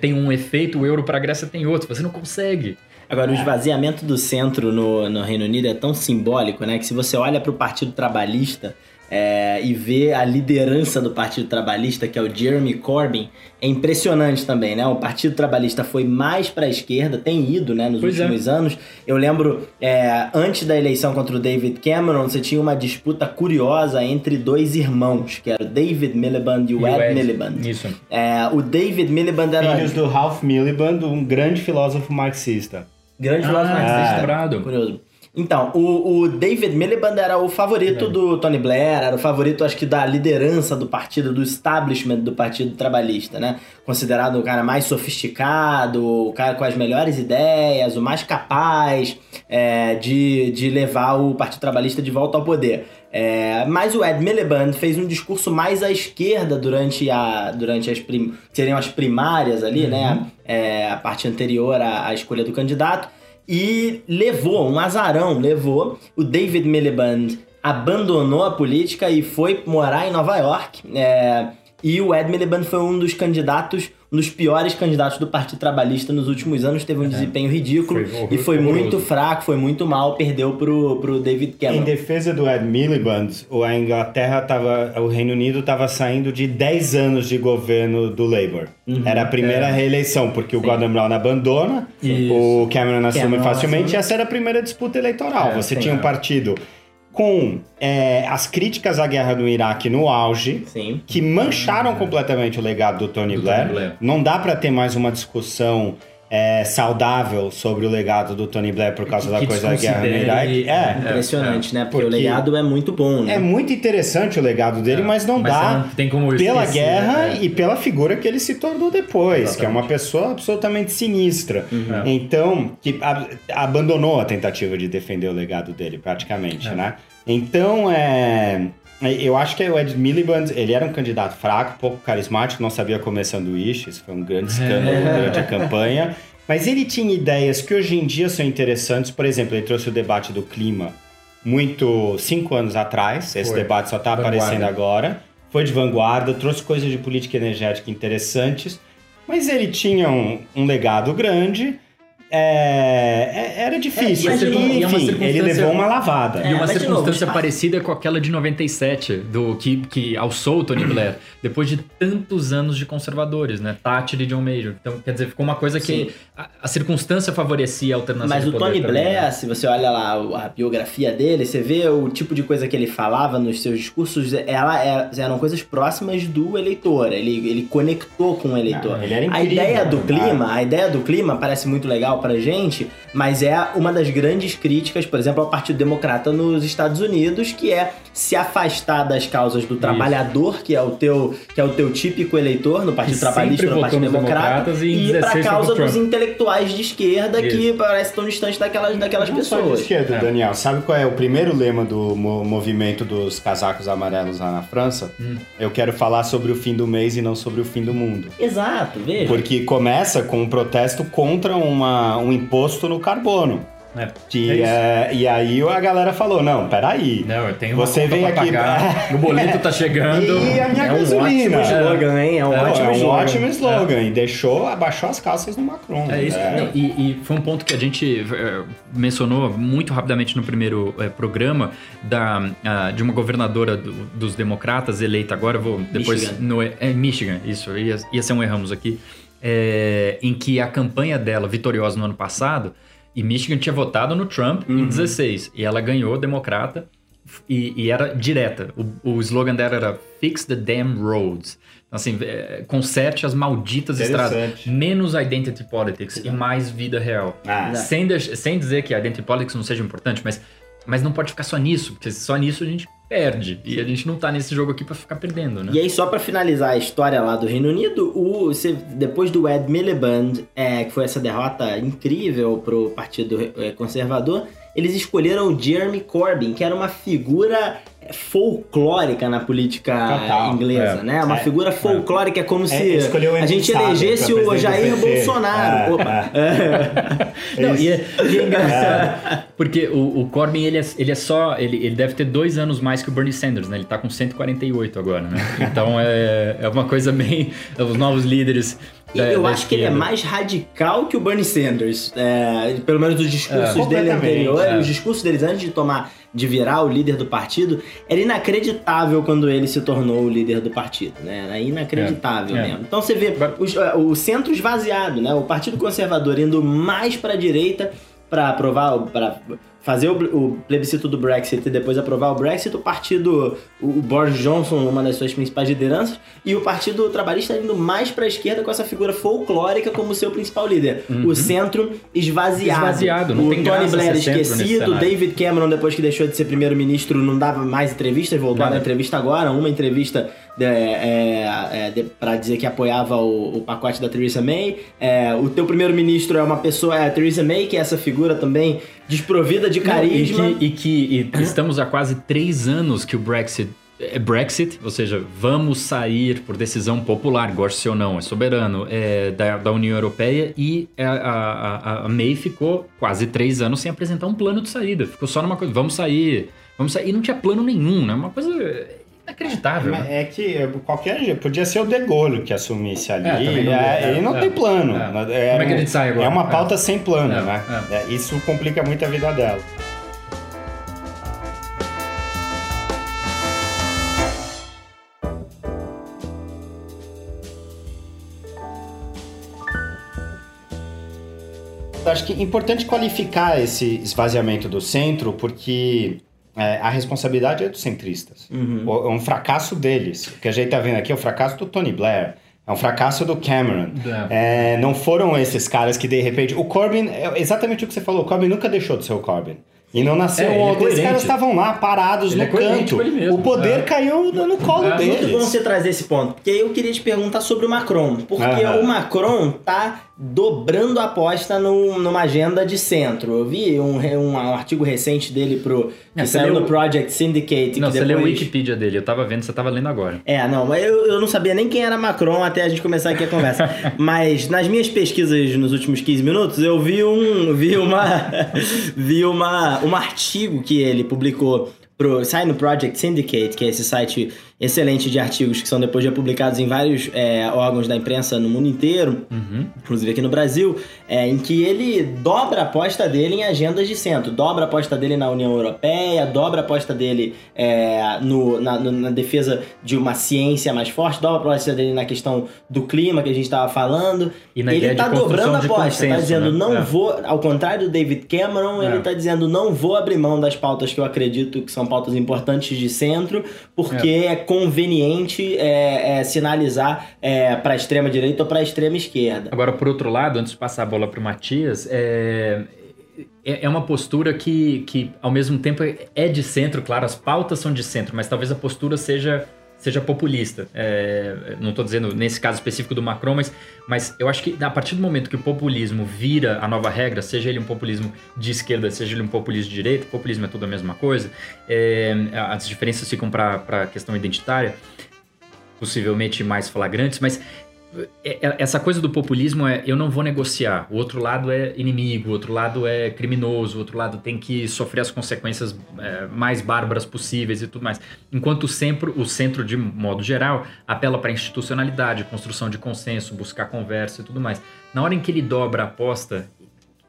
tem um efeito, o euro para a Grécia tem outro. Você não consegue. Agora, o esvaziamento do centro no, no Reino Unido é tão simbólico, né? Que se você olha para o Partido Trabalhista, é, e ver a liderança do Partido Trabalhista, que é o Jeremy Corbyn, é impressionante também, né? O Partido Trabalhista foi mais para a esquerda, tem ido, né, nos pois é. últimos é. anos. Eu lembro, é, antes da eleição contra o David Cameron, você tinha uma disputa curiosa entre dois irmãos, que era o David Miliband e o, e Ed, Ed, Miliband. Isso. É, o David Miliband era... Filhos do Ralph Miliband, um grande filósofo marxista. Grande ah, filósofo marxista. Lembrado. Curioso. Então, o, o, David Miliband era o favorito é. do Tony Blair, era o favorito, acho que, da liderança do partido, do establishment do Partido Trabalhista, né? Considerado o cara mais sofisticado, o cara com as melhores ideias, o mais capaz é, de, de levar o Partido Trabalhista de volta ao poder. É, mas o Ed Miliband fez um discurso mais à esquerda durante, a, durante as prim, seriam as primárias ali, né? uhum. né? É, a parte anterior à, à escolha do candidato e levou, um azarão, levou o David Miliband abandonou a política e foi morar em Nova York. É, e o Ed Miliband foi um dos candidatos, um dos piores candidatos do Partido Trabalhista nos últimos anos, teve um é. desempenho ridículo foi e foi horroroso. muito fraco, foi muito mal, perdeu pro, pro David Cameron. Em defesa do Ed Miliband, a Inglaterra tava, o Reino Unido estava saindo de 10 anos de governo do Labour. Uhum. Era a primeira é. reeleição, porque Sim. o Gordon Brown abandona, Isso. o Cameron assume Cameron facilmente, assume. e essa era a primeira disputa eleitoral. É, Você tinha um partido com é, as críticas à guerra no Iraque no auge, Sim. que mancharam completamente o legado do Tony, do Blair. Tony Blair. Não dá para ter mais uma discussão é, saudável sobre o legado do Tony Blair por causa que da coisa da guerra no Iraque. É, impressionante, é, né? Porque, porque, o legado é muito bom, né? É muito interessante o legado dele, é, mas não mas dá não pela esquecer, guerra né? e pela figura que ele se tornou depois, Exatamente. que é uma pessoa absolutamente sinistra. Uhum. Então, que abandonou a tentativa de defender o legado dele, praticamente, é. né? Então, é, eu acho que o Ed Miliband, ele era um candidato fraco, pouco carismático, não sabia comer sanduíche, isso foi um grande escândalo é. durante a campanha. Mas ele tinha ideias que hoje em dia são interessantes. Por exemplo, ele trouxe o debate do clima muito cinco anos atrás. Esse foi. debate só está aparecendo agora. Foi de vanguarda, trouxe coisas de política energética interessantes. Mas ele tinha um, um legado grande é, é, era difícil. É, e, enfim, ele levou uma lavada. e uma circunstância novo, parecida com aquela de 97, do que, que alçou o Tony Blair, depois de tantos anos de conservadores, né? Thatcher e John Major. Então, quer dizer, ficou uma coisa que a, a, circunstância favorecia a alternativa Mas o Tony Blair, né? se você olha lá a biografia dele, você vê o tipo de coisa que ele falava nos seus discursos, ela é, eram coisas próximas do eleitor. Ele, ele conectou com o eleitor. Ah, incrível, a ideia do clima, a ideia do clima parece muito legal legal pra gente, mas é uma das grandes críticas, por exemplo, ao Partido Democrata nos Estados Unidos, que é se afastar das causas do trabalhador, que é o teu que é o teu típico eleitor no Partido Trabalhista, no Partido Democrata, e, e ir pra causa dos intelectuais de esquerda Isso. que parece tão distante daquelas, daquelas Não pessoas. Só de esquerda, é. Daniel. Sabe qual é o primeiro lema do movimento dos casacos amarelos lá na França? Hum. Eu quero falar sobre o fim do mês e não sobre o fim do mundo. Exato, veja. Porque começa com um protesto contra uma, um imposto no carbono. É, que, é, e aí a galera falou: não, peraí. Não, eu tenho uma você vem aqui. Pagar, o boleto tá chegando. E a minha é gasolina. Um ótimo slogan, hein? É um é, ótimo é um slogan. ótimo slogan. E deixou, abaixou as calças no Macron. É isso. É. E, e, foi um ponto que a gente é, mencionou muito rapidamente no primeiro é, programa da, a, de uma governadora do, dos democratas eleita agora. Vou depois. Michigan. No, é Michigan, isso. Ia, ia ser um erramos aqui. Em que a campanha dela, vitoriosa no ano passado e Michigan tinha votado no Trump uhum. em 16. E ela ganhou, democrata, e, e era direta. O, o, slogan dela era Fix the damn roads. Então, assim, é, conserte as malditas estradas. Menos identity politics e mais vida real. Ah. Sem, de, sem dizer que a identity politics não seja importante, mas, mas não pode ficar só nisso, porque só nisso a gente perde. E a gente não tá nesse jogo aqui para ficar perdendo, né? E aí, só para finalizar a história lá do Reino Unido, o, depois do Ed Miliband, é, que foi essa derrota incrível pro Partido é, Conservador, eles escolheram o Jeremy Corbyn, que era uma figura folclórica na política Total, inglesa, é. né? Uma é, figura folclórica, é como é, se a gente elegesse o Jair Bolsonaro. É, Opa! É. Não, e, é, e é engraçado, porque o, o Corbyn, ele é, ele é só, ele, ele deve ter dois anos mais que o Bernie Sanders, né? Ele tá com 148 agora, né? Então é, é uma coisa bem... Os novos líderes da, eu da acho esquerda. que ele é mais radical que o Bernie Sanders. É, pelo menos os discursos é, dele anteriores, é. os discursos deles antes de tomar de virar o líder do partido, era inacreditável quando ele se tornou o líder do partido, né? Era inacreditável é, é. mesmo. Então você vê os, o centro esvaziado, né? O Partido Conservador indo mais para a direita para aprovar, para fazer o, plebiscito do Brexit e depois aprovar o Brexit, o partido, o, Boris Johnson, uma das suas principais lideranças, e o Partido Trabalhista indo mais para a esquerda com essa figura folclórica como seu principal líder. Uhum. O centro esvaziado. Esvaziado, não o tem Tony Blair esquecido, David Cameron, depois que deixou de ser primeiro-ministro, não dava mais entrevistas, voltou a dar entrevista agora, uma entrevista é, é, é, para dizer que apoiava o, o, pacote da Theresa May. É, o teu primeiro-ministro é uma pessoa, é a Theresa May, que é essa figura também desprovida de carisma. Não, e, que, e que e estamos há quase três anos que o Brexit é Brexit, ou seja, vamos sair por decisão popular, goste ou não, é soberano, é, da, da União Europeia e a, a, a, May ficou quase três anos sem apresentar um plano de saída. Ficou só numa coisa, vamos sair, vamos sair. E não tinha plano nenhum, né? Uma coisa inacreditável. É, né? é que qualquer podia ser o De Gaulle que assumisse ali. É, não, é, ele não é, tem plano. É. Como é que gente sai agora? É uma pauta sem plano, né? isso complica muito a vida dela. Acho que é importante qualificar esse esvaziamento do centro, porque é, a responsabilidade é dos centristas. Uhum. O, é um fracasso deles. O que a gente está vendo aqui é o fracasso do Tony Blair. É um fracasso do Cameron. É. É, não foram esses caras que de repente. O Corbyn, é exatamente o que você falou, o Corbyn nunca deixou de ser o Corbyn. E não nasceu é, ontem. Os caras estavam lá parados ele no é canto. O poder é. caiu no, colo é. deles. Muito bom você trazer esse ponto. Porque eu queria te perguntar sobre o Macron. Porque o Macron tá dobrando a aposta no, numa agenda de centro. Eu vi um, um, um artigo recente dele pro, que não, saiu no Project Syndicate. Não, você depois... leu o Wikipedia dele, eu tava vendo, você tava lendo agora. É, não, eu, eu não sabia nem quem era Macron até a gente começar aqui a conversa. mas nas minhas pesquisas nos últimos 15 minutos, eu vi um. vi uma. vi uma, um artigo que ele publicou pro, sai no Project Syndicate, que é esse site excelente de artigos que são depois já publicados em vários é, órgãos da imprensa no mundo inteiro, uhum. inclusive aqui no Brasil, é, em que ele dobra a aposta dele em agendas de centro, dobra a aposta dele na União Europeia, dobra a aposta dele é, no, na, no, na, defesa de uma ciência mais forte, dobra a aposta dele na questão do clima que a gente estava falando. E na ele está dobrando a aposta, está dizendo né? não é. vou, ao contrário do David Cameron, ele está é. dizendo não vou abrir mão das pautas que eu acredito que são pautas importantes de centro, porque é, é conveniente é, é, sinalizar é, para a extrema direita ou para a extrema esquerda. Agora, por outro lado, antes de passar a bola para o Matias, é, é, é uma postura que, que, ao mesmo tempo, é de centro, claro, as pautas são de centro, mas talvez a postura seja seja populista. É, não estou dizendo nesse caso específico do Macron, mas, mas eu acho que a partir do momento que o populismo vira a nova regra, seja ele um populismo de esquerda, seja ele um populismo de direita, populismo é tudo a mesma coisa, é, as diferenças ficam para a questão identitária, possivelmente mais flagrantes, mas essa coisa do populismo é eu não vou negociar. O outro lado é inimigo, o outro lado é criminoso, o outro lado tem que sofrer as consequências é, mais bárbaras possíveis e tudo mais. Enquanto sempre o centro, de modo geral, apela para institucionalidade, construção de consenso, buscar conversa e tudo mais. Na hora em que ele dobra a aposta,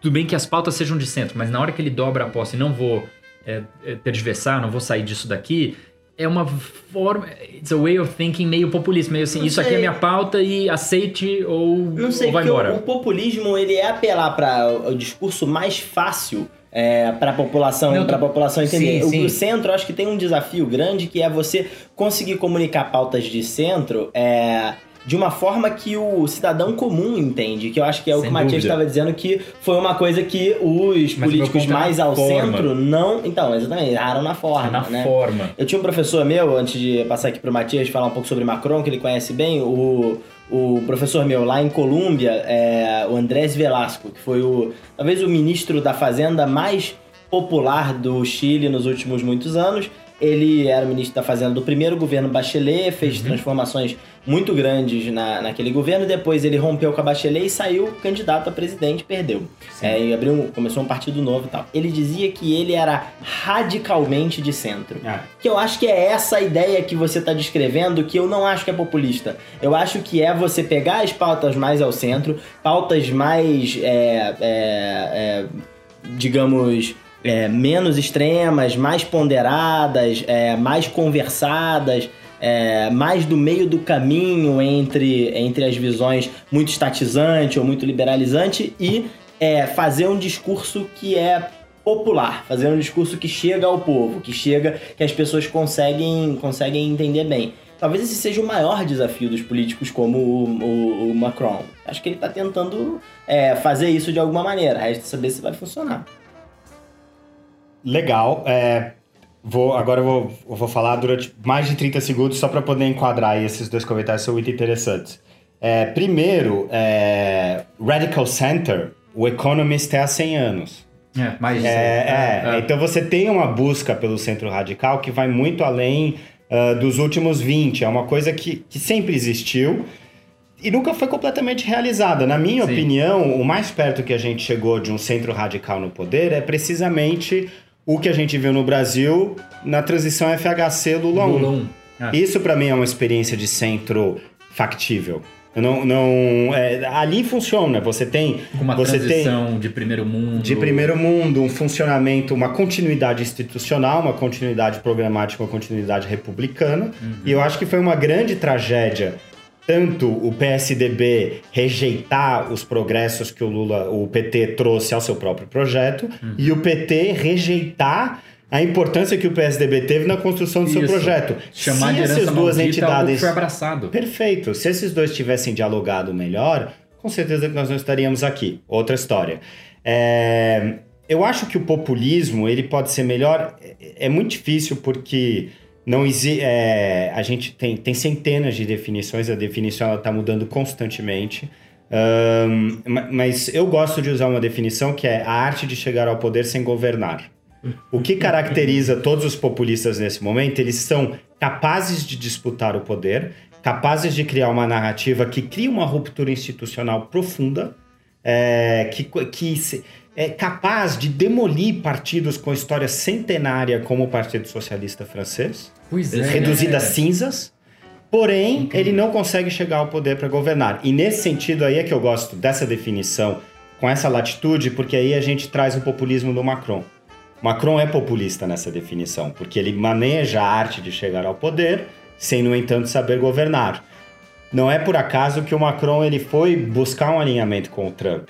tudo bem que as pautas sejam de centro, mas na hora que ele dobra a aposta e não vou é, é tergiversar, não vou sair disso daqui, é uma forma. It's a way of thinking meio populista, meio assim, não isso sei. aqui é minha pauta e aceite ou, não sei, ou vai embora. O, o populismo ele é apelar para o, discurso mais fácil é, para a população, para a população entender. Sim, sim. O, o, centro, acho que tem um desafio grande que é você conseguir comunicar pautas de centro. É, de uma forma que o cidadão comum entende, que eu acho que é o Sem que o Matias estava dizendo que foi uma coisa que os Mas políticos mais ao forma. centro não. Então, exatamente, erraram na forma. na né? forma. Eu tinha um professor meu, antes de passar aqui pro Matias falar um pouco sobre Macron, que ele conhece bem, o o professor meu lá em Colômbia, é, o Andrés Velasco, que foi o talvez o ministro da Fazenda mais popular do Chile nos últimos muitos anos. Ele era ministro da Fazenda do primeiro governo Bachelet, fez uhum. transformações muito grandes na, naquele governo. Depois ele rompeu com a Bachelet e saiu candidato a presidente, perdeu. É, e abriu, começou um partido novo e tal. Ele dizia que ele era radicalmente de centro. Ah. Que eu acho que é essa ideia que você está descrevendo, que eu não acho que é populista. Eu acho que é você pegar as pautas mais ao centro, pautas mais, é, é, é digamos, é, menos extremas, mais ponderadas, é, mais conversadas é, mais do meio do caminho entre, entre as visões muito estatizante ou muito liberalizante e é fazer um discurso que é popular, fazer um discurso que chega ao povo, que chega, que as pessoas conseguem, conseguem entender bem. Talvez esse seja o maior desafio dos políticos como o, o, o Macron. Acho que ele está tentando é, fazer isso de alguma maneira. Resta saber se vai funcionar. Legal. É, vou, agora eu vou, eu vou falar durante mais de 30 segundos só para poder enquadrar esses dois comentários são muito interessantes. É, primeiro, é, Radical Center, o Economist é há 100 anos. É, mais de é, é, é, Então você tem uma busca pelo centro radical que vai muito além uh, dos últimos 20. É uma coisa que, que sempre existiu e nunca foi completamente realizada. Na minha Sim. opinião, o mais perto que a gente chegou de um centro radical no poder é precisamente o que a gente viu no Brasil na transição FHC Lula 1. Lula 1. Ah. Isso para mim é uma experiência de centro factível. Não, não, é, ali funciona. Você tem uma você transição tem de primeiro mundo, de primeiro mundo, um funcionamento, uma continuidade institucional, uma continuidade programática, uma continuidade republicana. Uhum. E eu acho que foi uma grande tragédia tanto o PSDB rejeitar os progressos que o Lula, o PT trouxe ao seu próprio projeto uhum. e o PT rejeitar a importância que o PSDB teve na construção do Isso. seu projeto. Chamar Se essas duas entidades foi abraçado. Perfeito. Se esses dois tivessem dialogado melhor, com certeza que nós não estaríamos aqui. Outra história. É... Eu acho que o populismo ele pode ser melhor. É, é muito difícil porque não existe. É... a gente tem, tem centenas de definições. A definição está mudando constantemente. Um, mas eu gosto de usar uma definição que é a arte de chegar ao poder sem governar. O que caracteriza todos os populistas nesse momento? Eles são capazes de disputar o poder, capazes de criar uma narrativa que cria uma ruptura institucional profunda, é, que, que é capaz de demolir partidos com história centenária como o Partido Socialista Francês, é, reduzida né? a cinzas. Porém, Incrível. ele não consegue chegar ao poder para governar. E nesse sentido aí é que eu gosto dessa definição, com essa latitude, porque aí a gente traz o populismo do Macron. Macron é populista nessa definição, porque ele maneja a arte de chegar ao poder sem, no entanto, saber governar. Não é por acaso que o Macron ele foi buscar um alinhamento com o Trump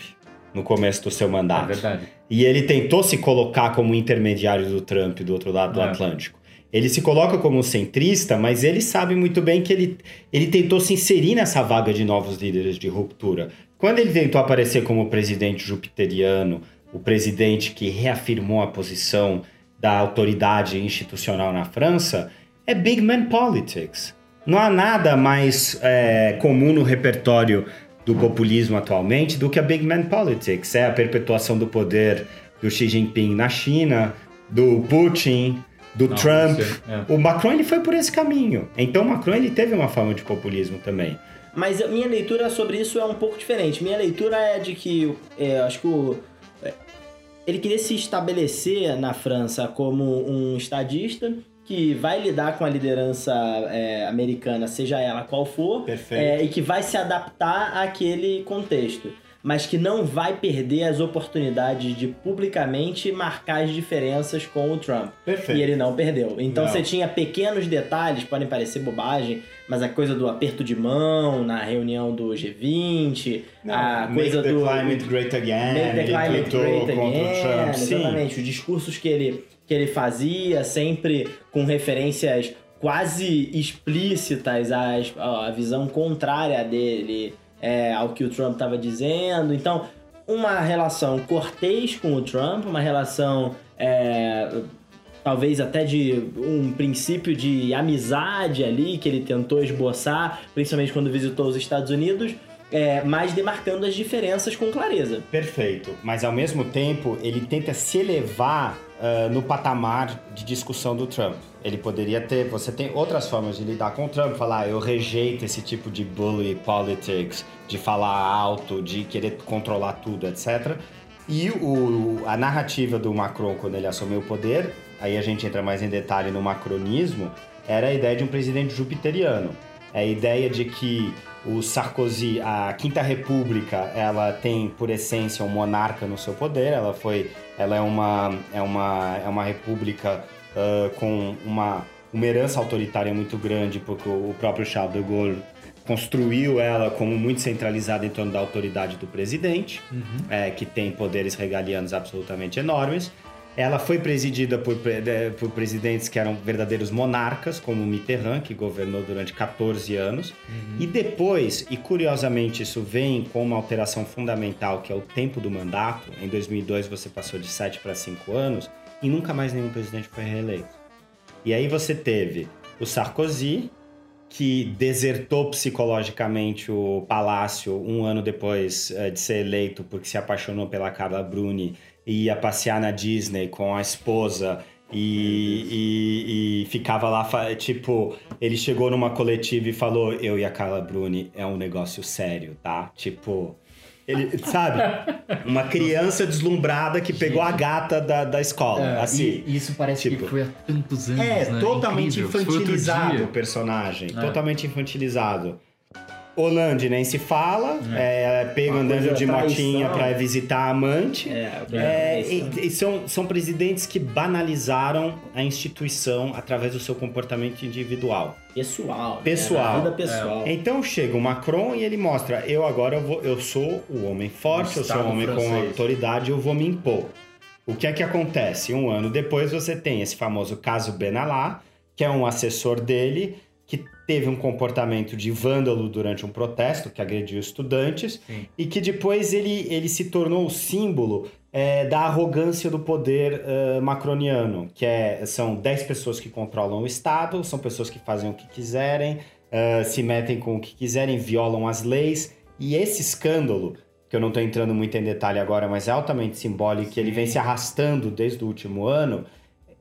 no começo do seu mandato. É verdade. E ele tentou se colocar como intermediário do Trump do outro lado do é. Atlântico. Ele se coloca como centrista, mas ele sabe muito bem que ele, ele tentou se inserir nessa vaga de novos líderes de ruptura. Quando ele tentou aparecer como presidente jupiteriano, o presidente que reafirmou a posição da autoridade institucional na França, é big man politics. Não há nada mais é, comum no repertório do populismo atualmente do que a big man politics. É a perpetuação do poder do Xi Jinping na China, do Putin, do Não, Trump. É. O Macron ele foi por esse caminho. Então o Macron ele teve uma forma de populismo também. Mas minha leitura sobre isso é um pouco diferente. Minha leitura é de que, é, acho que o ele queria se estabelecer na França como um estadista que vai lidar com a liderança é, americana, seja ela qual for, é, e que vai se adaptar àquele contexto mas que não vai perder as oportunidades de publicamente marcar as diferenças com o Trump. Perfeito. E ele não perdeu. Então não. você tinha pequenos detalhes, podem parecer bobagem, mas a coisa do aperto de mão na reunião do G20, não, a coisa the do. Climate great again. Make the climate great again. Exatamente. Os discursos que ele, que ele fazia, sempre com referências quase explícitas às, à visão contrária dele é, ao que o Trump estava dizendo. Então, uma relação cortês com o Trump, uma relação é, talvez até de um princípio de amizade ali que ele tentou esboçar, principalmente quando visitou os Estados Unidos. É, mas demarcando as diferenças com clareza. Perfeito. Mas ao mesmo tempo, ele tenta se elevar uh, no patamar de discussão do Trump. Ele poderia ter. Você tem outras formas de lidar com o Trump, falar, ah, eu rejeito esse tipo de bully politics, de falar alto, de querer controlar tudo, etc. E o, a narrativa do Macron, quando ele assumiu o poder, aí a gente entra mais em detalhe no macronismo, era a ideia de um presidente jupiteriano. É a ideia de que o Sarkozy, a Quinta República, ela tem por essência um monarca no seu poder. Ela foi, ela é uma, é uma, é uma república uh, com uma, uma herança autoritária muito grande, porque o próprio Charles de Gaulle construiu ela como muito centralizada em torno da autoridade do presidente, uhum. é, que tem poderes regalianos absolutamente enormes. Ela foi presidida por, por, presidentes que eram verdadeiros monarcas, como Mitterrand, que governou durante 14 anos. Uhum. E depois, e curiosamente isso vem com uma alteração fundamental, que é o tempo do mandato. Em 2002 você passou de 7 para 5 anos e nunca mais nenhum presidente foi reeleito. E aí você teve o Sarkozy, que desertou psicologicamente o palácio um ano depois uh, de ser eleito porque se apaixonou pela Carla Bruni ia passear na Disney com a esposa e, e, e, ficava lá, tipo, ele chegou numa coletiva e falou: Eu e a Carla Bruni é um negócio sério, tá? Tipo, ele, sabe? Uma criança deslumbrada que pegou a gata da, da escola. É, assim. isso parece tipo, que foi há tantos anos. É, né? totalmente Incrível. infantilizado o personagem. É. Totalmente infantilizado. Holande nem se fala, é, é pego andando de motinha para visitar a amante. É, é, e, e, são, são presidentes que banalizaram a instituição através do seu comportamento individual. Pessoal. Né? Pessoal. Vida pessoal. É. Então chega o Macron e ele mostra: eu agora eu, vou, eu sou o homem forte, eu sou o homem francês. com autoridade, eu vou me impor. O que é que acontece? Um ano depois você tem esse famoso caso Benalá, que é um assessor dele que teve um comportamento de vândalo durante um protesto que agrediu estudantes Sim. e que depois ele, ele se tornou o símbolo é, da arrogância do poder uh, macroniano, que é, são 10 pessoas que controlam o Estado, são pessoas que fazem o que quiserem, uh, se metem com o que quiserem, violam as leis, e esse escândalo, que eu não estou entrando muito em detalhe agora, mas é altamente simbólico, que ele vem se arrastando desde o último ano,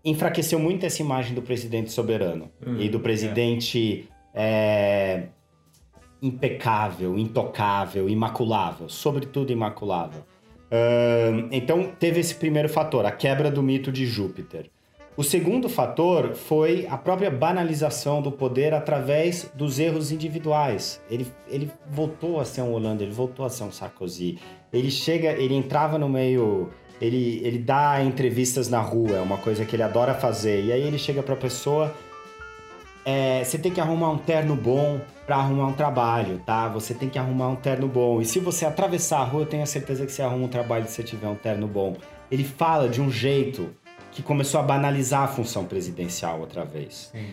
enfraqueceu muito essa imagem do presidente soberano uhum, e do presidente é. Impecável, intocável, imaculável, sobretudo imaculável. Uh, então teve esse primeiro fator, a quebra do mito de Júpiter. O segundo fator foi a própria banalização do poder através dos erros individuais. Ele, ele voltou a ser um Hollande, ele voltou a ser um Sarkozy. Ele chega, ele entrava no meio ele, ele dá entrevistas na rua, é uma coisa que ele adora fazer. E aí ele chega pra pessoa. É, você tem que arrumar um terno bom para arrumar um trabalho, tá? Você tem que arrumar um terno bom. E se você atravessar a rua, eu tenho a certeza que você arruma um trabalho se você tiver um terno bom. Ele fala de um jeito que começou a banalizar a função presidencial outra vez. Sim.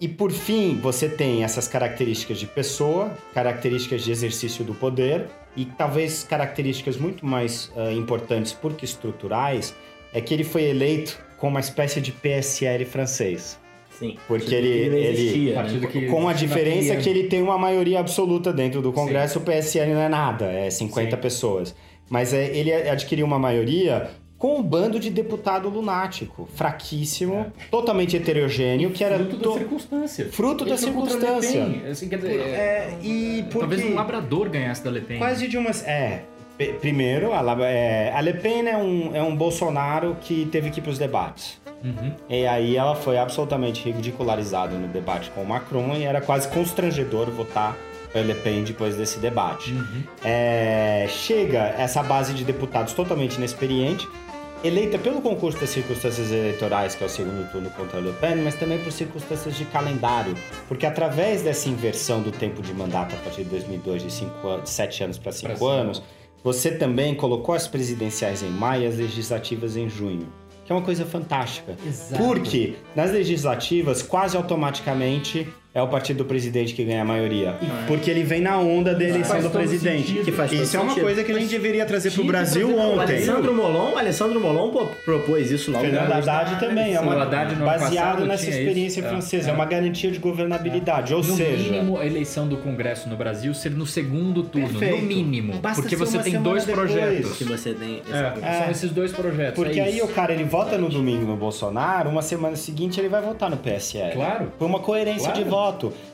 E por fim, você tem essas características de pessoa, características de exercício do poder e talvez características muito mais uh, importantes porque estruturais, é que ele foi eleito com uma espécie de PSL francês. Sim. Porque ele, ele, existia, né? com a diferença que ele tem uma maioria absoluta dentro do Congresso, Sim. o PSL não é nada, é 50 Sim. pessoas. Mas é, ele adquiriu uma maioria com um bando de deputado lunático, fraquíssimo, é. totalmente heterogêneo, que era fruto to... da circunstância. Fruto Ele da circunstância. Assim, quer dizer, é, e porque... talvez um labrador ganhasse da Le Pen. Quase de umas, é. Primeiro, a, é, a Le Pen é um, é um Bolsonaro que teve que ir para os debates. Uhum. E aí ela foi absolutamente ridicularizada no debate com o Macron e era quase constrangedor votar Le Pen depois desse debate. Uhum. É, chega essa base de deputados totalmente inexperiente eleita pelo concurso das circunstâncias eleitorais, que é o segundo turno contra Le Pen, mas também por circunstâncias de calendário, porque através dessa inversão do tempo de mandato a partir de 2002, de, cinco, de sete anos para cinco anos, você também colocou as presidenciais em maio e as legislativas em junho que é uma coisa fantástica. Exato. Porque nas legislativas, quase automaticamente é o partido do presidente que ganha a maioria. É. Porque ele vem na onda da eleição do presidente. Sentido, que faz isso é uma sentido. coisa que a gente deveria trazer para o Brasil ontem. Alessandro Molon, Alessandro Molon propôs isso lá. Fernando Haddad também. É uma, baseado nessa experiência isso. francesa. É. é. uma garantia de governabilidade. Ou no seja... No mínimo, a eleição do Congresso no Brasil ser no segundo turno. Perfeito. No mínimo. Basta porque você tem dois depois. projetos. Que você tem... É. São esses dois projetos. Porque aí o cara, ele vota no domingo no Bolsonaro, uma semana seguinte ele vai votar no PSL. Claro. Por uma coerência de voto.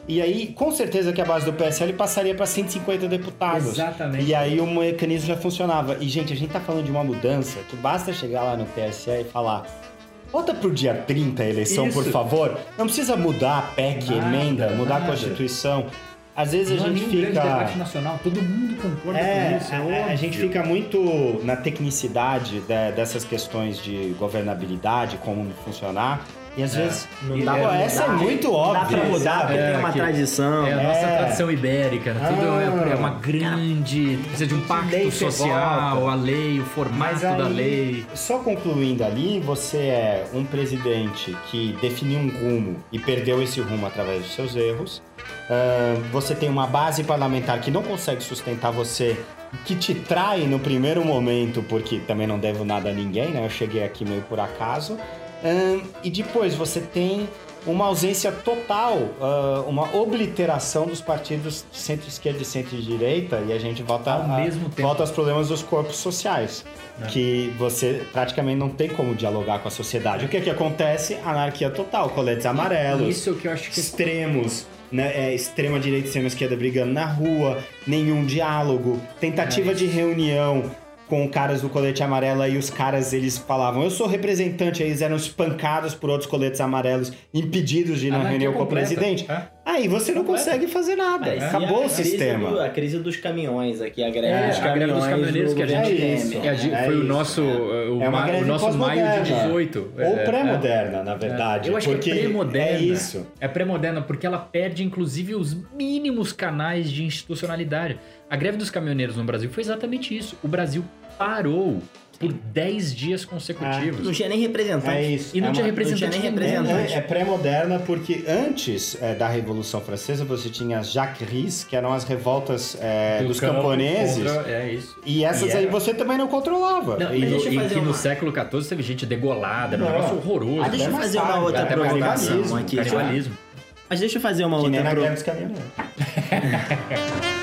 E aí, com certeza que a base do PSL passaria para 150 deputados. Exatamente. E aí o mecanismo já funcionava. E, gente, a gente tá falando de uma mudança que basta chegar lá no PSL e falar. Bota pro dia 30 a eleição, Isso. por favor. Não precisa mudar a PEC, nada, emenda, mudar nada. a Constituição. Às vezes não a gente fica. debate nacional, todo mundo concorda é, com isso. É a, a, gente fica muito na tecnicidade de, dessas questões de governabilidade, como funcionar, E às é. vezes. Não dá, pô, essa é muito óbvia. Dá pra mudar porque é, tem uma tradição. É a nossa é. tradição ibérica, né? Tudo é, é, uma grande. Precisa de um pacto social, a lei, o formato aí, da lei. Só concluindo ali, você é um presidente que definiu um rumo e perdeu esse rumo através dos seus erros. Uh, você tem uma base parlamentar que não consegue sustentar você que te trai no primeiro momento, porque também não devo nada a ninguém, né? Eu cheguei aqui meio por acaso. Um, e depois você tem uma ausência total, uh, uma obliteração dos partidos de centro-esquerda e centro-direita, e a gente volta, Ao a, mesmo tempo. volta aos problemas dos corpos sociais. É. Que você praticamente não tem como dialogar com a sociedade. O que, é que acontece? Anarquia total, coletes amarelos. Isso que eu acho que. Extremos né, é, extrema direita e extrema esquerda brigando na rua, nenhum diálogo, tentativa é de reunião com caras do colete amarelo e os caras eles falavam, eu sou representante, aí eles eram espancados por outros coletes amarelos, impedidos de ir na reunião com o presidente. É? Aí você não consegue fazer nada. Mas Acabou o sistema. Do, a crise dos caminhões aqui, a greve é, dos caminhões. A greve dos caminhoneiros que a gente. É isso, é foi o nosso, o, é o nosso maio de 18. Ou é, pré-moderna, na verdade. Eu acho que é pré-moderna. É isso. É pré-moderna, porque ela perde, inclusive, os mínimos canais de institucionalidade. A greve dos caminhoneiros no Brasil foi exatamente isso. O Brasil parou por 10 dias consecutivos. É. Não tinha nem representante. É isso. E não, é tinha, uma, representante não tinha nem representante. É, é pré-moderna porque antes é, da Revolução Francesa você tinha as jacqueries, que eram as revoltas é, Do dos camponeses. Contra, é isso. E essas e aí você também não controlava. Não, e, e, e que uma... no século XIV teve gente degolada, era um negócio horroroso. Ah, deixa eu fazer uma outra provocação aqui. Canibalismo. Mas deixa eu fazer uma que outra... Que nem na pro...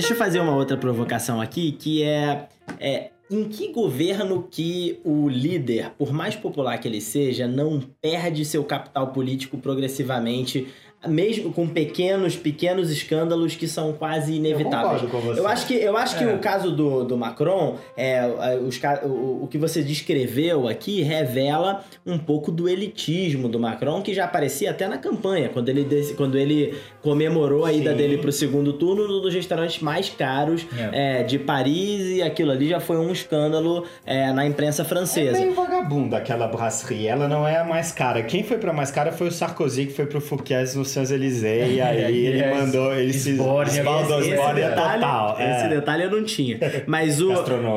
deixa eu fazer uma outra provocação aqui, que é, é em que governo que o líder, por mais popular que ele seja, não perde seu capital político progressivamente mesmo com pequenos, pequenos escândalos que são quase inevitáveis. Eu, com você. eu acho que, eu acho é. que o caso do, do Macron, é, os, o, o que você descreveu aqui revela um pouco do elitismo do Macron, que já aparecia até na campanha, quando ele, quando ele comemorou a ida Sim. dele para o segundo turno num dos restaurantes mais caros é. É, de Paris, e aquilo ali já foi um escândalo é, na imprensa francesa. É meio vagabunda aquela brasserie, ela não é a mais cara. Quem foi para mais cara foi o Sarkozy, que foi para o Fouquet's no Champs-Élysées e aí ele yes. mandou, ele se espaldou total. Esse é. detalhe eu não tinha. Mas o,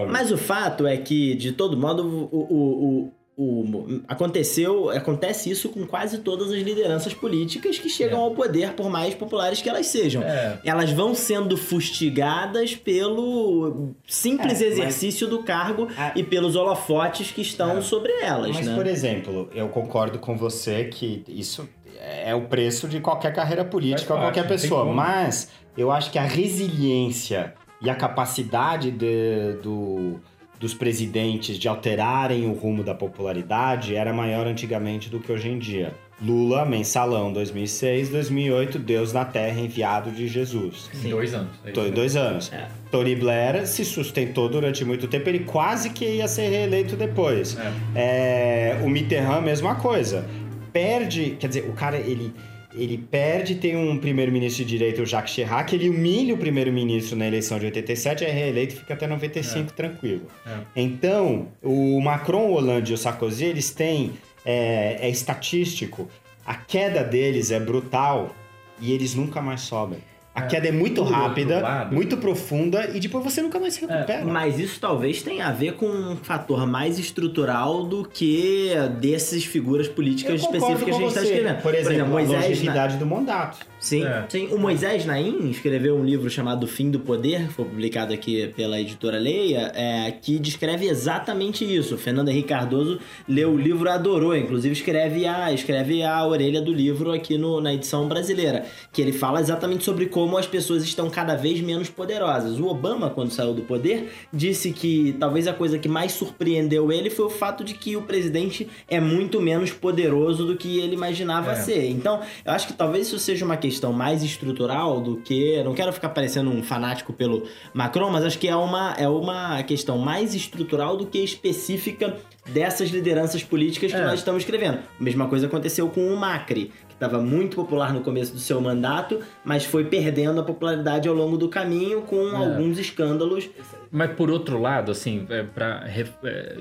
mas o fato é que, de todo modo, o, o, o o, aconteceu, acontece isso com quase todas as lideranças políticas que chegam é. ao poder, por mais populares que elas sejam. É. Elas vão sendo fustigadas pelo simples é, exercício mas... do cargo e pelos holofotes que estão é. sobre elas. Mas, né? por exemplo, eu concordo com você que isso é o preço de qualquer carreira política, ou qualquer pessoa. Mas eu acho que a resiliência e a capacidade de, do, dos presidentes de alterarem o rumo da popularidade era maior antigamente do que hoje em dia. Lula, mensalão 2006, 2008, Deus na Terra enviado de Jesus. Em dois anos. É em dois anos. É. Tony Blair se sustentou durante muito tempo, ele quase que ia ser reeleito depois. É. É, o Mitterrand, mesma coisa perde, quer dizer, o cara ele ele perde, tem um primeiro-ministro de direita, o Jacques Chirac, ele humilha o primeiro-ministro na eleição de 87, é reeleito e fica até 95 é. tranquilo. É. Então, o Macron, o Hollande e o Sarkozy, eles têm, é, é estatístico, a queda deles é brutal e eles nunca mais sobem. A é, queda é muito rápida, muito profunda e depois você nunca mais se recupera. É, mas isso talvez tenha a ver com um fator mais estrutural do que dessas figuras políticas específicas que a gente está escrevendo. Por exemplo, Por exemplo Moisés, a longevidade na... do mandato. Sim, é. sim. O Moisés Naim escreveu um livro chamado Fim do Poder, que foi publicado aqui pela editora Leia, é, que descreve exatamente isso. O Fernando Henrique Cardoso leu o livro adorou, inclusive escreve a, escreve a orelha do livro aqui no, na edição brasileira, que ele fala exatamente sobre como as pessoas estão cada vez menos poderosas. O Obama, quando saiu do poder, disse que talvez a coisa que mais surpreendeu ele foi o fato de que o presidente é muito menos poderoso do que ele imaginava é. ser. Então, eu acho que talvez isso seja uma questão questão mais estrutural do que. Não quero ficar parecendo um fanático pelo Macron, mas acho que é uma, é uma questão mais estrutural do que específica dessas lideranças políticas que é. nós estamos escrevendo. A mesma coisa aconteceu com o Macri, que estava muito popular no começo do seu mandato, mas foi perdendo a popularidade ao longo do caminho com é. alguns escândalos. Mas por outro lado, assim, é, para é,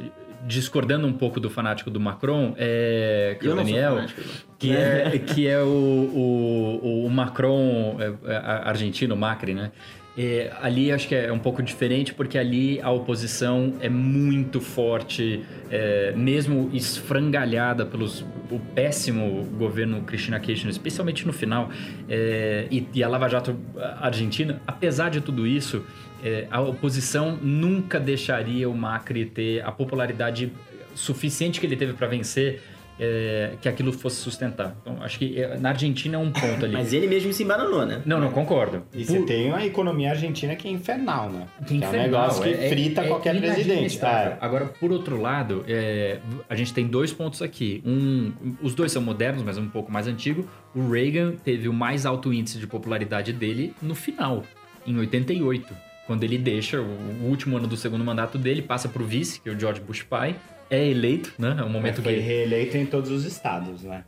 discordando um pouco do fanático do Macron, é, que é o Daniel, que é, que é o, o, o Macron é, argentino, Macri, né? É, ali acho que é um pouco diferente, porque ali a oposição é muito forte, é, mesmo esfrangalhada pelos o péssimo governo Cristina Kirchner, especialmente no final, é, e, e, a Lava Jato Argentina. Apesar de tudo isso, é, a oposição nunca deixaria o Macri ter a popularidade suficiente que ele teve para vencer é, que aquilo fosse sustentar. Então, acho que é, na Argentina é um ponto ali. Mas ele mesmo se embananou, né? Não, não, concordo. E você tem uma economia argentina que é infernal, né? Que, que é um negócio que é, frita é, qualquer presidente. É. Agora, por outro lado, é, a gente tem dois pontos aqui. Um, os dois são modernos, mas um pouco mais antigo. O Reagan teve o mais alto índice de popularidade dele no final, em 88 quando ele deixa o último ano do segundo mandato dele, passa para o vice, que é o George Bush pai, é eleito, né? É um momento foi que... reeleito em todos os estados, né?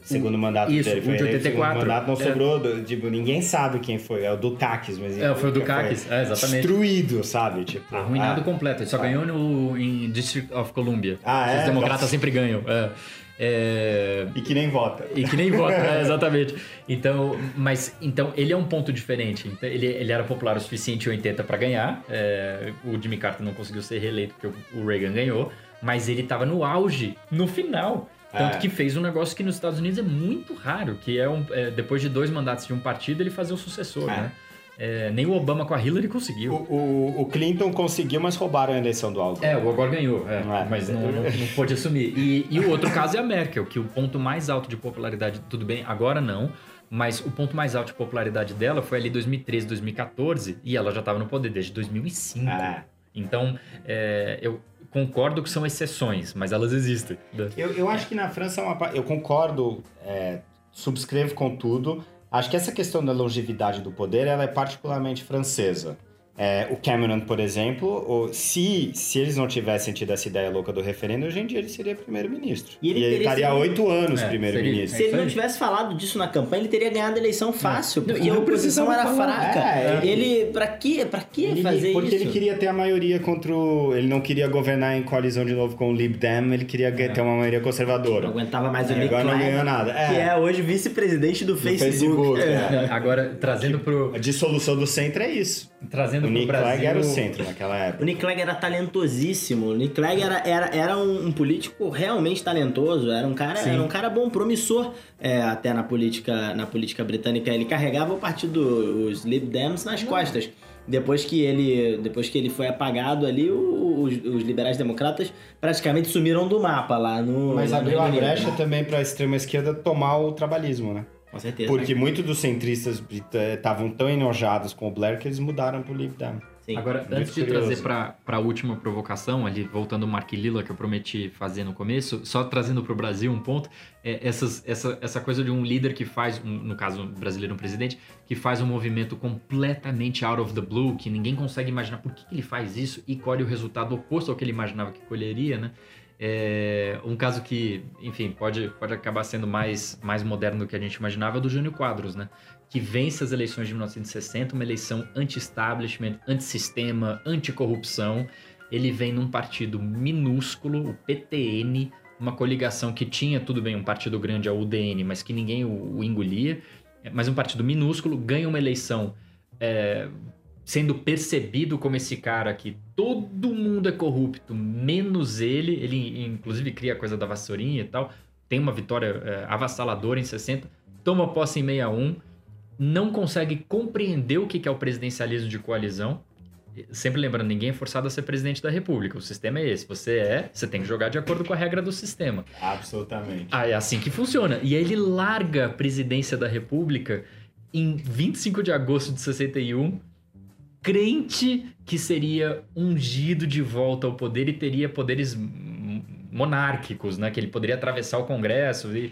Segundo mandato Isso, dele. Foi o de 84. Segundo mandato não é. sobrou, tipo, ninguém sabe quem foi. É o Dukakis, mas... É, foi o Dukakis, é, exatamente. Destruído, sabe? Tipo, Arruinado ah, completo. Ele só ah. ganhou no, em District of Columbia. Ah, é? Os democratas Nossa. sempre ganham. É. É... E que nem vota. E que nem vota, é, exatamente. Então, mas então ele é um ponto diferente. Então, ele, ele era popular o suficiente em 80 para ganhar. É, o Jimmy Carter não conseguiu ser reeleito porque o Reagan ganhou mas ele estava no auge no final. Tanto é. que fez um negócio que nos Estados Unidos é muito raro, que é, um, é depois de dois mandatos de um partido, ele fazer o sucessor, é. né? É, nem o Obama com a Hillary conseguiu. O, o, o, Clinton conseguiu, mas roubaram a eleição do Al Gore. É, o Al Gore ganhou, é, é. mas não, não, não, pôde assumir. E, e o outro caso é a Merkel, que o ponto mais alto de popularidade, tudo bem, agora não, mas o ponto mais alto de popularidade dela foi ali 2013, 2014, e ela já estava no poder desde 2005. É. Então, é, eu, concordo que são exceções, mas elas existem. Eu, eu acho que na França é uma. Eu concordo, é, subscrevo com tudo. Acho que essa questão da longevidade do poder ela é particularmente francesa. É, o Cameron, por exemplo, se, se eles não tivessem tido essa ideia louca do referendo, hoje em dia ele seria primeiro-ministro. E ele, e ele estaria oito anos é, primeiro-ministro. Se ele não tivesse falado disso na campanha, ele teria ganhado a eleição fácil. Não, porque a oposição era fraca. É, é, ele, pra que, pra ele, fazer porque isso? Porque ele queria ter a maioria contra o... Ele não queria governar em coalizão de novo com o Lib Dem, ele queria é. ter uma maioria conservadora. Não aguentava mais o é, Agora não ganhou nada. Que é hoje vice-presidente do, do, Facebook. Facebook Agora, trazendo pro... A dissolução do centro é isso. Trazendo o Nick Brasil... Clegg era o centro naquela época. O Nick Clegg era talentosíssimo. O Nick Clegg era, era, era um, um político realmente talentoso. Era um cara, era um cara bom, promissor é, até na política, na política britânica. Ele carregava o partido, os Lib Dems, nas Não. costas. Depois que ele, depois que ele foi apagado ali, os, os, liberais democratas praticamente sumiram do mapa lá no. Mas abriu a brecha também para a extrema esquerda tomar o trabalhismo, né? Com certeza. Porque muitos dos centristas estavam tão enojados com o Blair que eles mudaram para o Lib Dem. Sim. Agora, Muito antes de curioso. trazer para a última provocação, ali voltando o Mark Lilla que eu prometi fazer no começo, só trazendo para o Brasil um ponto, é essas, essa, essa coisa de um líder que faz, um, no caso brasileiro, um presidente, que faz um movimento completamente out of the blue, que ninguém consegue imaginar por que, que ele faz isso e colhe o resultado oposto ao que ele imaginava que colheria, né? É, um caso que, enfim, pode, pode acabar sendo mais, mais moderno do que a gente imaginava é o do Jânio Quadros, né? Que vence as eleições de 1960, uma eleição anti-establishment, anti-sistema, anti-corrupção. Ele vem num partido minúsculo, o PTN, uma coligação que tinha, tudo bem, um partido grande, a UDN, mas que ninguém o, o engolia. Mas um partido minúsculo, ganha uma eleição é, sendo percebido como esse cara que todo mundo é corrupto, menos ele. Ele, inclusive, cria a coisa da vassourinha e tal. Tem uma vitória é, avassaladora em 60, toma posse em 61, não consegue compreender o que é o presidencialismo de coalizão. Sempre lembrando, ninguém é forçado a ser presidente da república. O sistema é esse. Você é, você tem que jogar de acordo com a regra do sistema. Absolutamente. Ah, é assim que funciona. E aí ele larga a presidência da república em 25 de agosto de 61 crente que seria ungido de volta ao poder e teria poderes monárquicos, né? Que ele poderia atravessar o Congresso e,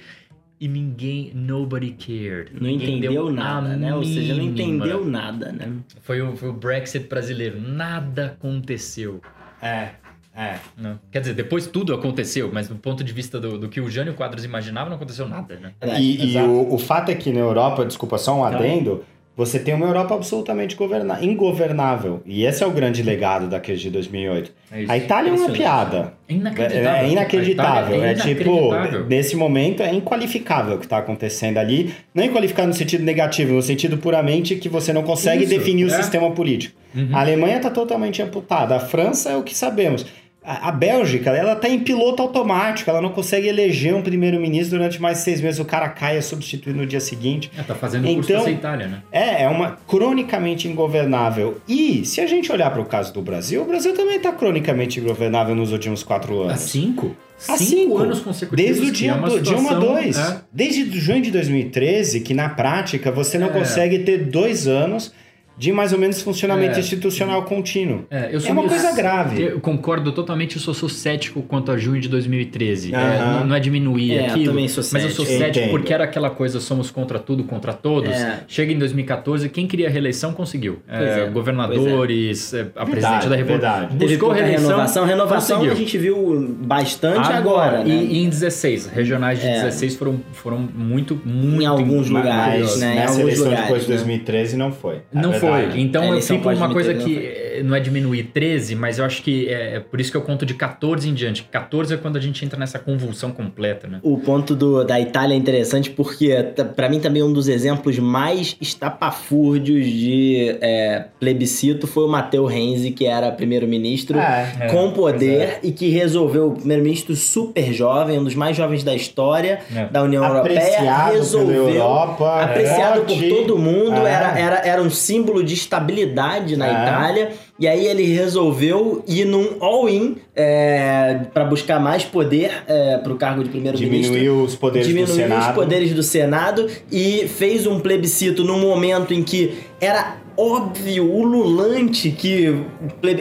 e ninguém, nobody cared. Não entendeu nada, né? Ou seja, não entendeu nada, né? Foi o, foi o Brexit brasileiro. Nada aconteceu. É, é. Não. Quer dizer, depois tudo aconteceu, mas do ponto de vista do, do que o Jânio Quadros imaginava, não aconteceu nada, né? E, e o, o, fato é que na Europa, desculpa, só um adendo, você tem uma Europa absolutamente ingovernável. E esse é o grande legado da crise de 2008. É a Itália é uma piada. É inacreditável. É, inacreditável. É, tipo, nesse momento é inqualificável o que está acontecendo ali. Não inqualificável no sentido negativo, no sentido puramente que você não consegue Isso, definir o é. sistema político. Uhum. A Alemanha está totalmente amputada. A França é o que sabemos. A, Bélgica, ela tá em piloto automático, ela não consegue eleger um primeiro-ministro durante mais seis meses, o cara cai é substituído no dia seguinte. É, tá fazendo então, curso Itália, né? É, é uma cronicamente ingovernável. E se a gente olhar para o caso do Brasil, o Brasil também tá cronicamente ingovernável nos últimos quatro anos. Há cinco? Há cinco, cinco anos consecutivos. Desde o dia, é situação, Dilma 2. É. Desde junho de 2013, que na prática você não é. consegue ter dois anos de mais ou menos funcionamento é, institucional contínuo. É, é uma coisa grave. Eu concordo totalmente, eu sou, sou cético quanto a junho de 2013. Uh -huh. é, não, não, é diminuir é, aquilo, eu mas eu sou cético Entendo. porque era aquela coisa, somos contra tudo, contra todos. É. Chega em 2014, quem queria reeleição conseguiu. É, é, governadores, a presidente da República. Buscou reeleição, renovação. Renovação conseguiu. a gente viu bastante agora. agora né? e, e, em 16, regionais de 16 foram, foram muito, muito... Em alguns lugares, né? Nessa eleição lugares, depois de 2013 né? não foi. Não foi. Então eu fico uma coisa que eh, não é diminuir 13, mas eu acho que é, é, por isso que eu conto de 14 em diante. 14 é quando a gente entra nessa convulsão completa, né? O ponto do, da Itália é interessante porque para mim também um dos exemplos mais estapafúrdios de é, plebiscito foi o Matteo Renzi, que era primeiro-ministro é, com poder é. e que resolveu, o primeiro-ministro super jovem, um dos mais jovens da história é. da União apreciado Europeia, resolveu Europa, apreciado por todo mundo, era, era, era um símbolo de estabilidade na é. Itália. E aí ele resolveu ir num all-in é, para buscar mais poder é, para o cargo de primeiro-ministro. Diminuiu os poderes Diminuiu do Senado. os poderes do Senado e fez um plebiscito num momento em que era óbvio, ululante que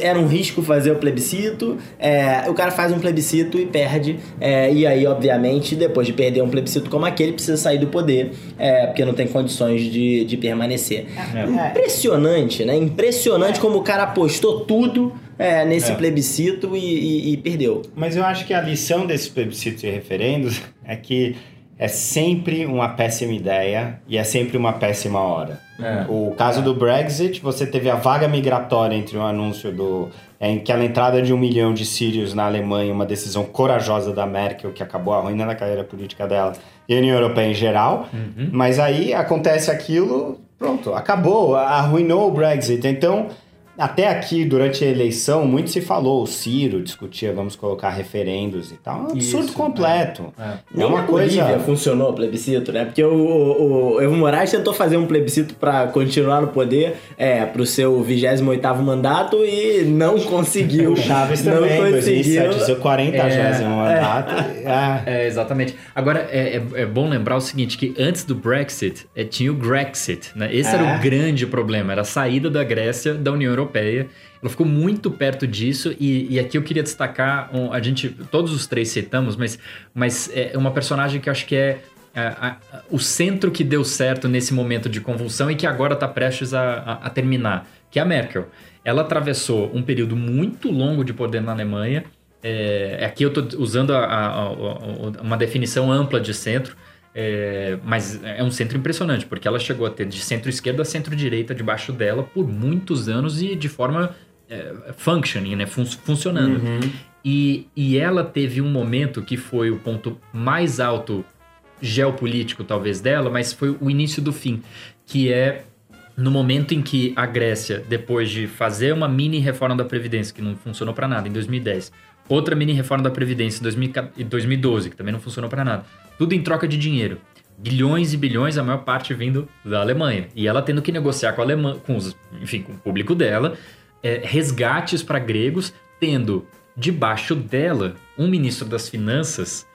era um risco fazer o plebiscito. É, o cara faz um plebiscito e perde. É, e aí, obviamente, depois de perder um plebiscito como aquele, precisa sair do poder, é, porque não tem condições de, de permanecer. É. Impressionante, né? Impressionante como o cara apostou tudo. É, nesse é. plebiscito e, e, e perdeu. Mas eu acho que a lição desses plebiscitos e referendos é que é sempre uma péssima ideia e é sempre uma péssima hora. É, o caso é. do Brexit, você teve a vaga migratória entre um anúncio do. É, aquela entrada de um milhão de sírios na Alemanha, uma decisão corajosa da Merkel que acabou arruinando a carreira política dela e a União Europeia em geral. Uhum. Mas aí acontece aquilo, pronto, acabou, arruinou o Brexit. Então até aqui, durante a eleição, muito se falou, o Ciro discutia, vamos colocar referendos e tal. É um absurdo Isso, completo. É, é. é uma coisa. Bolívia funcionou o plebiscito, né? Porque o, o, o Evo Morales tentou fazer um plebiscito para continuar no poder, é, pro seu 28 mandato e não conseguiu. O Chaves não também, conseguiu. 2007, seu 40 é, mandato. É. é. exatamente. Agora, é, é, é, bom lembrar o seguinte, que antes do Brexit, é, tinha o Grexit, né? Esse era o grande problema, era a saída da Grécia da União Europeia Europeia. Ela ficou muito perto disso e, e aqui eu queria destacar, um, a gente, todos os três citamos, mas, mas é uma personagem que eu acho que é a, a, o centro que deu certo nesse momento de convulsão e que agora está prestes a, a, terminar, que é a Merkel. Ela atravessou um período muito longo de poder na Alemanha. É, aqui eu estou usando uma definição ampla de centro, é, mas é um centro impressionante, porque ela chegou a ter de centro-esquerda a centro-direita debaixo dela por muitos anos e de forma é, functioning, né? Fun funcionando. Uhum. E, e ela teve um momento que foi o ponto mais alto geopolítico, talvez, dela, mas foi o início do fim, que é no momento em que a Grécia, depois de fazer uma mini reforma da Previdência, que não funcionou para nada, em 2010, outra mini reforma da Previdência em 2012, que também não funcionou para nada, tudo em troca de dinheiro. Bilhões e bilhões, a maior parte vindo da Alemanha. E ela tendo que negociar com, a com, os, enfim, com o público dela, é, resgates para gregos, tendo debaixo dela um ministro das finanças,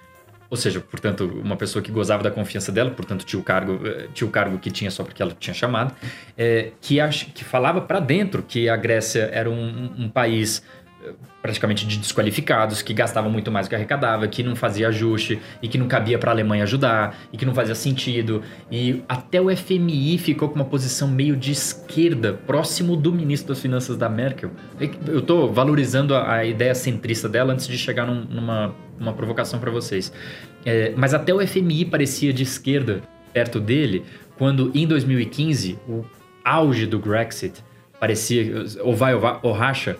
ou seja, portanto, uma pessoa que gozava da confiança dela, portanto, tinha o cargo, eh, tinha o cargo que tinha só porque ela tinha chamado, é, que, ach, que falava para dentro que a Grécia era um, um país praticamente de desqualificados, que gastavam muito mais do que arrecadava, que não fazia ajuste e que não cabia para a Alemanha ajudar e que não fazia sentido. E até o FMI ficou com uma posição meio de esquerda, próximo do ministro das Finanças da Merkel. Eu estou valorizando a, a, ideia centrista dela antes de chegar num, numa uma provocação para vocês. É, mas até o FMI parecia de esquerda perto dele, quando em 2015 o auge do Brexit, parecia ou vai ou, vai, ou racha.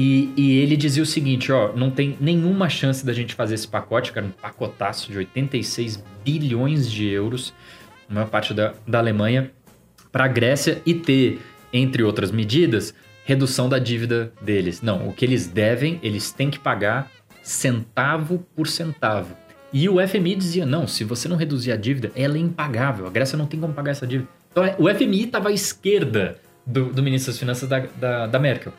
E, e, ele dizia o seguinte, ó, não tem nenhuma chance da gente fazer esse pacote, era um pacotaço de 86 bilhões de euros, a maior parte da, da Alemanha, para a Grécia e ter, entre outras medidas, redução da dívida deles. Não, o que eles devem, eles têm que pagar centavo por centavo. E o FMI dizia: não, se você não reduzir a dívida, ela é impagável. A Grécia não tem como pagar essa dívida. Então o FMI estava à esquerda do, do, ministro das Finanças da, da, da Merkel.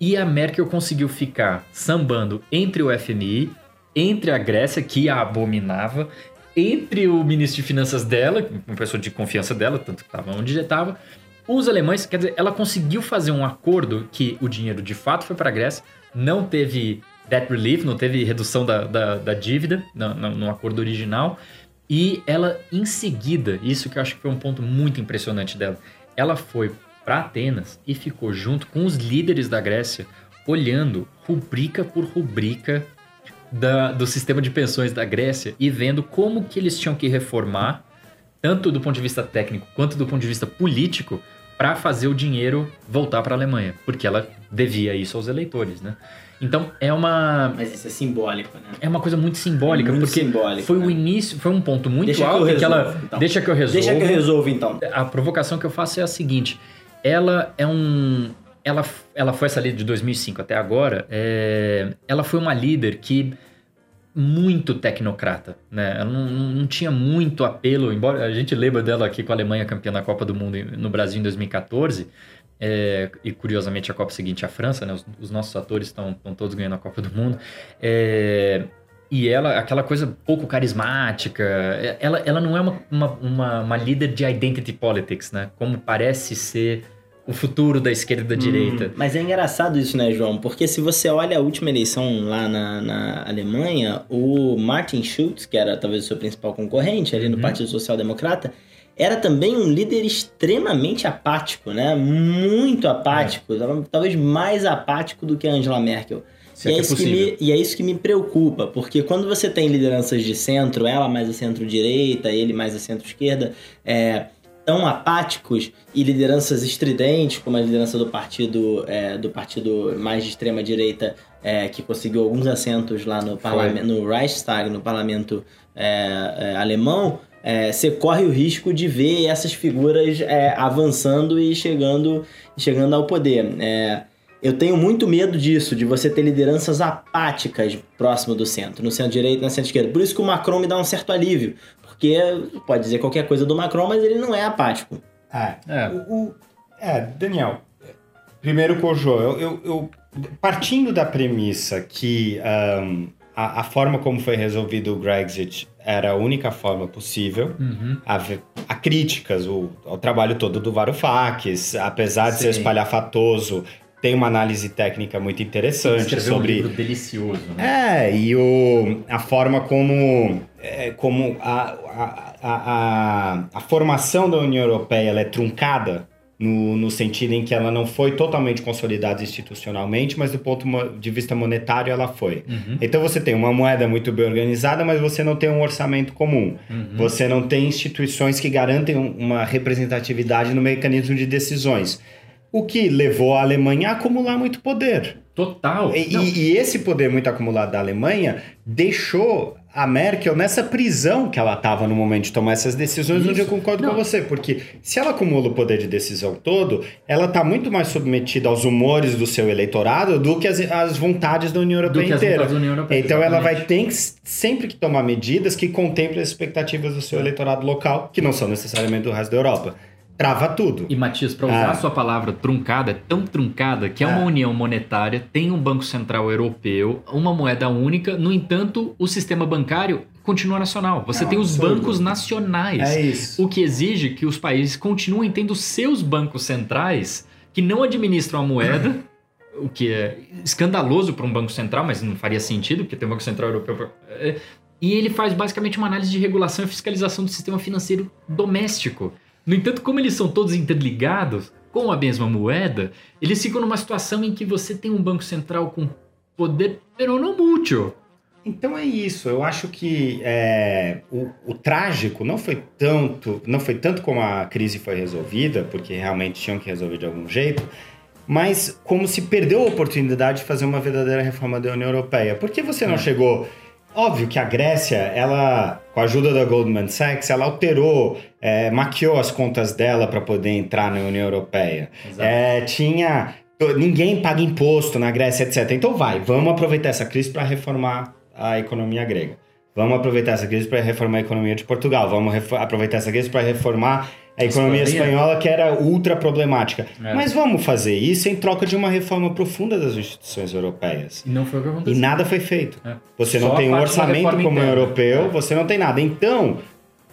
E a Merkel conseguiu ficar sambando entre o FMI, entre a Grécia, que a abominava, entre o ministro de Finanças dela, uma pessoa de confiança dela, tanto que estava onde já estava, os alemães, quer dizer, ela conseguiu fazer um acordo que o dinheiro de fato foi para a Grécia, não teve debt relief, não teve redução da, da, da dívida no, no, no, acordo original. E ela, em seguida, isso que eu acho que foi um ponto muito impressionante dela, ela foi para Atenas e ficou junto com os líderes da Grécia, olhando rubrica por rubrica da, do sistema de pensões da Grécia e vendo como que eles tinham que reformar, tanto do ponto de vista técnico quanto do ponto de vista político, para fazer o dinheiro voltar para a Alemanha, porque ela devia isso aos eleitores, né? Então é uma. Mas isso é simbólico, né? É uma coisa muito simbólica, muito porque simbólico, foi né? o início, foi um ponto muito deixa alto que, que ela. Então. Deixa que eu resolva. Deixa que eu resolva, então. A provocação que eu faço é a seguinte: ela é um. Ela, ela foi essa líder de 2005 até agora. É, ela foi uma líder que muito tecnocrata, né? Ela não, não, tinha muito apelo, embora a gente lembra dela aqui com a Alemanha campeã da Copa do Mundo no Brasil em 2014, é, e curiosamente a Copa seguinte a França, né? Os, os nossos atores estão todos ganhando a Copa do Mundo. É, e ela, aquela coisa pouco carismática, é, ela, ela não é uma, uma, uma, uma líder de identity politics, né? Como parece ser o futuro da esquerda e da hum, direita. Mas é engraçado isso, né, João? Porque se você olha a última eleição lá na, na Alemanha, o Martin Schulz, que era talvez o seu principal concorrente ali no uhum. Partido Social Democrata, era também um líder extremamente apático, né? Muito apático, é. talvez mais apático do que a Angela Merkel. E é, é, isso que me, e é isso que me preocupa, porque quando você tem lideranças de centro, ela mais a centro-direita, ele mais a centro-esquerda, é, tão apáticos e lideranças estridentes, como a liderança do partido, é, do partido mais de extrema direita, é, que conseguiu alguns assentos lá no, no Reichstag, no parlamento é, é alemão, é, você corre o risco de ver essas figuras é, avançando e chegando, chegando ao poder. É, eu tenho muito medo disso, de você ter lideranças apáticas próximo do centro, no centro-direito e na centro-esquerda. Por isso que o Macron me dá um certo alívio, porque pode dizer qualquer coisa do Macron, mas ele não é apático. É, é. O, o, é Daniel, primeiro, Kojo, eu, eu, eu, partindo da premissa que um, a, a, forma como foi resolvido o Brexit era a única forma possível. Uhum. Há, críticas o, ao trabalho todo do Varoufakis, apesar de Sim. ser espalhafatoso, tem uma análise técnica muito interessante sobre. Um livro delicioso. Né? É, e o, a forma como, é, como a, a, a, a, formação da União Europeia é truncada no, no sentido em que ela não foi totalmente consolidada institucionalmente, mas do ponto de vista monetário ela foi. Uhum. Então você tem uma moeda muito bem organizada, mas você não tem um orçamento comum. Uhum. Você não tem instituições que garantem uma representatividade no mecanismo de decisões. O que levou a Alemanha a acumular muito poder. Total. E, e, esse poder muito acumulado da Alemanha deixou a Merkel nessa prisão que ela estava no momento de tomar essas decisões, Isso. onde eu concordo Não. com você, porque se ela acumula o poder de decisão todo, ela está muito mais submetida aos humores do seu eleitorado do que as, as vontades da União Europeia inteira. União Europeia, então exatamente. ela vai ter que, sempre que tomar medidas que contemplem as expectativas do seu eleitorado local, que não são necessariamente do resto da Europa trava tudo. E Matias, para usar ah. a sua palavra truncada, é tão truncada que é uma ah. união monetária, tem um Banco Central Europeu, uma moeda única, no entanto, o sistema bancário continua nacional. Você é tem os absurdo. bancos nacionais. É isso. O que exige que os países continuem tendo seus bancos centrais que não administram a moeda. o que é escandaloso para um banco central, mas não faria sentido, porque tem um banco central europeu. É, e ele faz basicamente uma análise de regulação e fiscalização do sistema financeiro doméstico. No entanto, como eles são todos interligados com a mesma moeda, eles ficam numa situação em que você tem um banco central com poder, pero não mútil. Então é isso. Eu acho que é, o, o, trágico não foi tanto, não foi tanto como a crise foi resolvida, porque realmente tinham que resolver de algum jeito, mas como se perdeu a oportunidade de fazer uma verdadeira reforma da União Europeia. Por que você não é. chegou? Óbvio que a Grécia, ela, com a ajuda da Goldman Sachs, ela alterou, é, maquiou as contas dela para poder entrar na União Europeia. É, tinha ninguém paga imposto na Grécia, etc. Então vai, vamos aproveitar essa crise para reformar a economia grega. Vamos aproveitar essa crise para reformar a economia de Portugal. Vamos aproveitar essa crise para reformar a economia espanhola, que era ultra problemática. É. Mas vamos fazer isso em troca de uma reforma profunda das instituições europeias. E não foi o que aconteceu. E nada foi feito. É. Você Só não tem um orçamento como interna. europeu, é. você não tem nada. Então,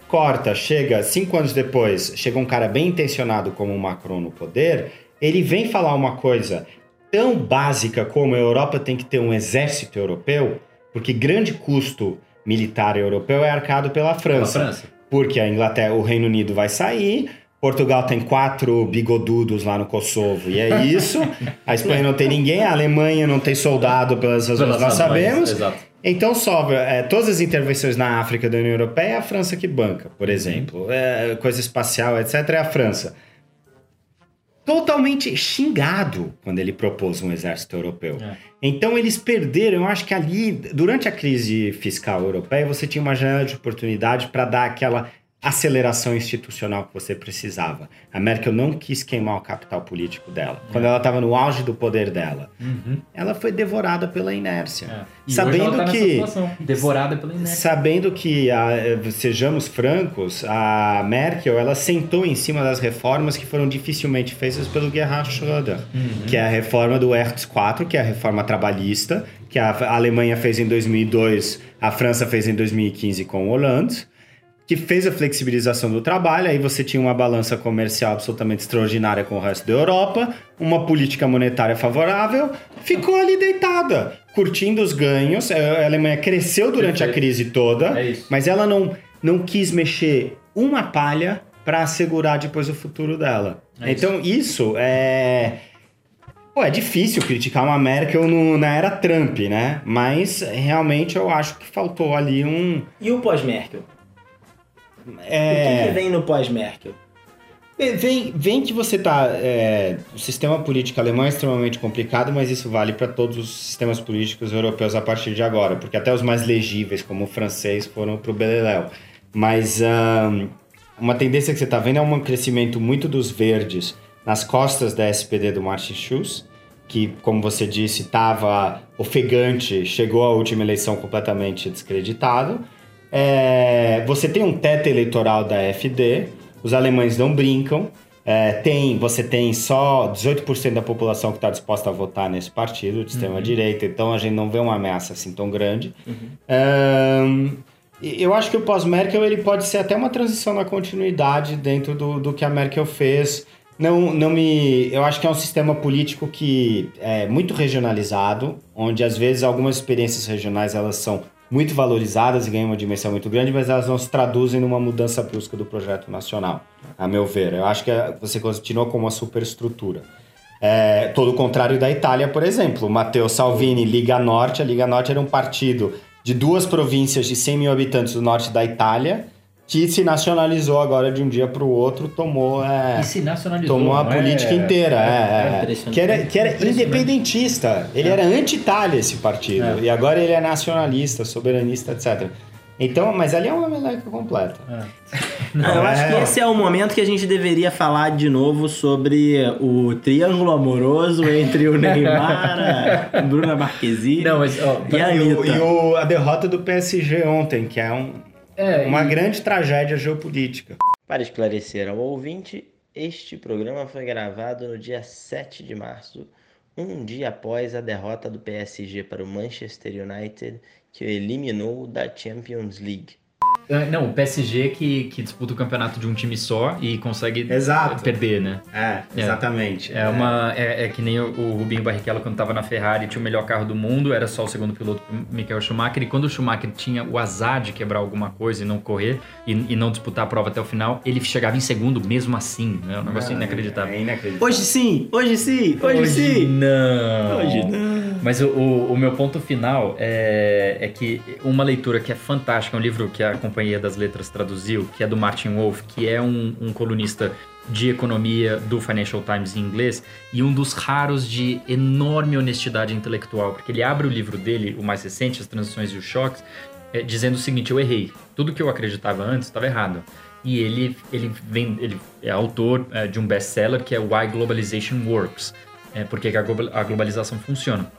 corta, chega, cinco anos depois, chega um cara bem intencionado como o Macron no poder, ele vem falar uma coisa tão básica como a Europa tem que ter um exército europeu, porque grande custo militar europeu é arcado pela França. Pela França porque a Inglaterra, o Reino Unido vai sair, Portugal tem quatro bigodudos lá no Kosovo, e é isso. A Espanha não tem ninguém, a Alemanha não tem soldado, pelas razões que nós sabemos. Exato. Então sobra é, todas as intervenções na África da União Europeia é a França que banca, por exemplo. É, coisa espacial, etc., é a França totalmente xingado quando ele propôs um exército europeu. É. Então eles perderam, eu acho que ali, durante a crise fiscal europeia, você tinha uma janela de oportunidade para dar aquela aceleração institucional que você precisava. A Merkel não quis queimar o capital político dela. É. Quando ela estava no auge do poder dela, uhum. ela foi devorada pela inércia. É. sabendo tá que devorada pela inércia. Sabendo que a, sejamos francos, a Merkel ela sentou em cima das reformas que foram dificilmente feitas pelo Gerhard Schröder, uhum. que é a reforma do Hertz 4, que é a reforma trabalhista, que a Alemanha fez em 2002, a França fez em 2015 com Hollande que fez a flexibilização do trabalho, aí você tinha uma balança comercial absolutamente extraordinária com o resto da Europa, uma política monetária favorável, ficou ali deitada, curtindo os ganhos. É, a Alemanha cresceu durante Perfeito. a crise toda, é mas ela não, não quis mexer uma palha para assegurar depois o futuro dela. É então, isso, isso é. Pô, é difícil criticar uma Merkel no, na era Trump, né? Mas realmente eu acho que faltou ali um. E o pós-Merkel? É... O que, que vem no pós-Merkel? Vem, vem que você tá. É, o sistema político alemão é extremamente complicado, mas isso vale para todos os sistemas políticos europeus a partir de agora, porque até os mais legíveis, como o francês, foram para o Beleléu. Mas um, uma tendência que você está vendo é um crescimento muito dos verdes nas costas da SPD do Martin Schulz, que, como você disse, estava ofegante, chegou à última eleição completamente descreditado. É, você tem um teto eleitoral da FD, os alemães não brincam. É, tem, você tem só 18% da população que está disposta a votar nesse partido de extrema-direita, uhum. então a gente não vê uma ameaça assim tão grande. Uhum. eu acho que o pós-Merkel ele pode ser até uma transição na continuidade dentro do, do que a Merkel fez. Não, não me. Eu acho que é um sistema político que é muito regionalizado, onde às vezes algumas experiências regionais elas são muito valorizadas e ganham uma dimensão muito grande, mas elas não se traduzem numa mudança brusca do projeto nacional, a meu ver. Eu acho que você continua com uma superestrutura. É, todo o contrário da Itália, por exemplo. Matteo Salvini, Liga Norte. A Liga Norte era um partido de duas províncias de 100 mil habitantes do norte da Itália, que se nacionalizou agora de um dia para o outro, tomou, é, e se nacionalizou, tomou a política é, inteira. É, é, é que era, que era independentista. Ele era anti-Itália, esse partido. É. E agora ele é nacionalista, soberanista, etc. Então, mas ali é uma meleca completa. Não, eu acho que esse é o momento que a gente deveria falar de novo sobre o triângulo amoroso entre o Neymar, a Bruna Marquezine Não, mas, ó, e, a, e, o, e o, a derrota do PSG ontem, que é um é, uma e... grande tragédia geopolítica. Para esclarecer ao ouvinte, este programa foi gravado no dia 7 de março, um dia após a derrota do PSG para o Manchester United, que o eliminou da Champions League. É, não, o PSG que, que disputa o campeonato de um time só e consegue Exato. perder, né? É, exatamente. É, é uma. É, é, que nem o, o Rubinho Barrichello, quando estava na Ferrari, tinha o melhor carro do mundo, era só o segundo piloto Michael Schumacher. E quando o Schumacher tinha o azar de quebrar alguma coisa e não correr e, e não disputar a prova até o final, ele chegava em segundo mesmo assim. Né? Um negócio inacreditável. É inacreditável. Hoje sim, hoje sim, hoje, hoje sim. Não. Hoje não. Mas o, o, o, meu ponto final é, é que uma leitura que é fantástica, um livro que a Companhia das Letras traduziu, que é do Martin Wolf, que é um, um colunista de economia do Financial Times em inglês e um dos raros de enorme honestidade intelectual, porque ele abre o livro dele, o mais recente, As Transições e os Choques, é, dizendo o seguinte: eu errei. Tudo que eu acreditava antes estava errado. E ele, ele, vem, ele é autor é, de um best-seller que é Why Globalization Works, é, porque a globalização funciona.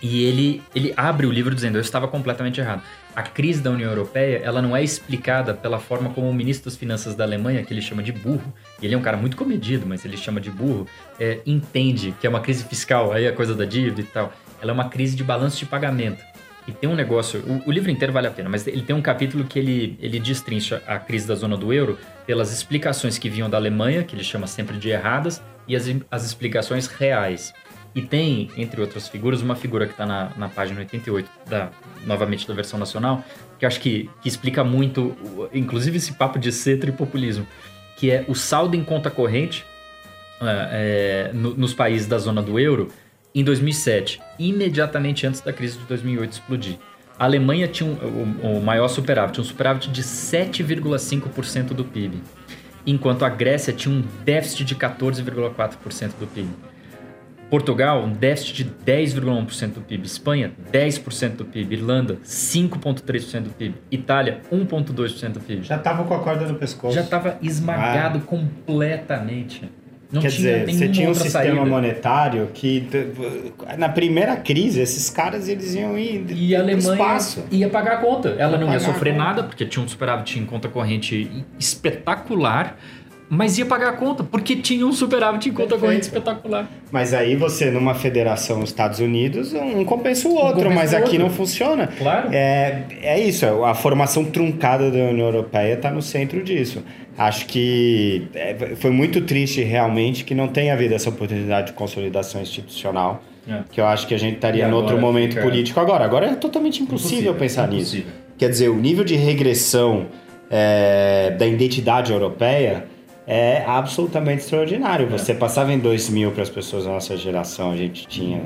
E ele, ele abre o livro dizendo: Eu estava completamente errado. A crise da União Europeia ela não é explicada pela forma como o ministro das Finanças da Alemanha, que ele chama de burro, ele é um cara muito comedido, mas ele chama de burro, é, entende que é uma crise fiscal, aí a coisa da dívida e tal. Ela é uma crise de balanço de pagamento. E tem um negócio, o, o, livro inteiro vale a pena, mas ele tem um capítulo que ele, ele destrincha a crise da zona do euro pelas explicações que vinham da Alemanha, que ele chama sempre de erradas, e as, as explicações reais. E tem, entre outras figuras, uma figura que está na, na página 88, da, novamente da versão nacional, que acho que, que explica muito, inclusive esse papo de cetra e populismo, que é o saldo em conta corrente é, é, no, nos países da zona do euro em 2007, imediatamente antes da crise de 2008 explodir. A Alemanha tinha um, o, o maior superávit, um superávit de 7,5% do PIB, enquanto a Grécia tinha um déficit de 14,4% do PIB. Portugal, um déficit de 10,1% do PIB. Espanha, 10% do PIB. Irlanda, 5,3% do PIB. Itália, 1,2% do PIB. Já estava com a corda no pescoço. Já estava esmagado ah. completamente. Não Quer dizer, você tinha um sistema saída. monetário que na primeira crise esses caras eles iam ir e a Alemanha espaço. ia pagar a conta. Ela ia não ia sofrer nada porque tinha um superávit em conta corrente espetacular mas ia pagar a conta, porque tinha um superávit em conta Perfeito. corrente espetacular. Mas aí você, numa federação Estados Unidos, um compensa o outro, compensa mas o aqui outro. não funciona. Claro. É, é isso, é, a formação truncada da União Europeia está no centro disso. Acho que é, foi muito triste realmente que não tenha havido essa oportunidade de consolidação institucional. É. Que eu acho que a gente estaria em outro momento fica... político agora. Agora é totalmente impossível, impossível pensar impossível. nisso. Quer dizer, o nível de regressão é, da identidade europeia é absolutamente extraordinário. É. Você passava em 2000 para as pessoas da nossa geração, a gente tinha,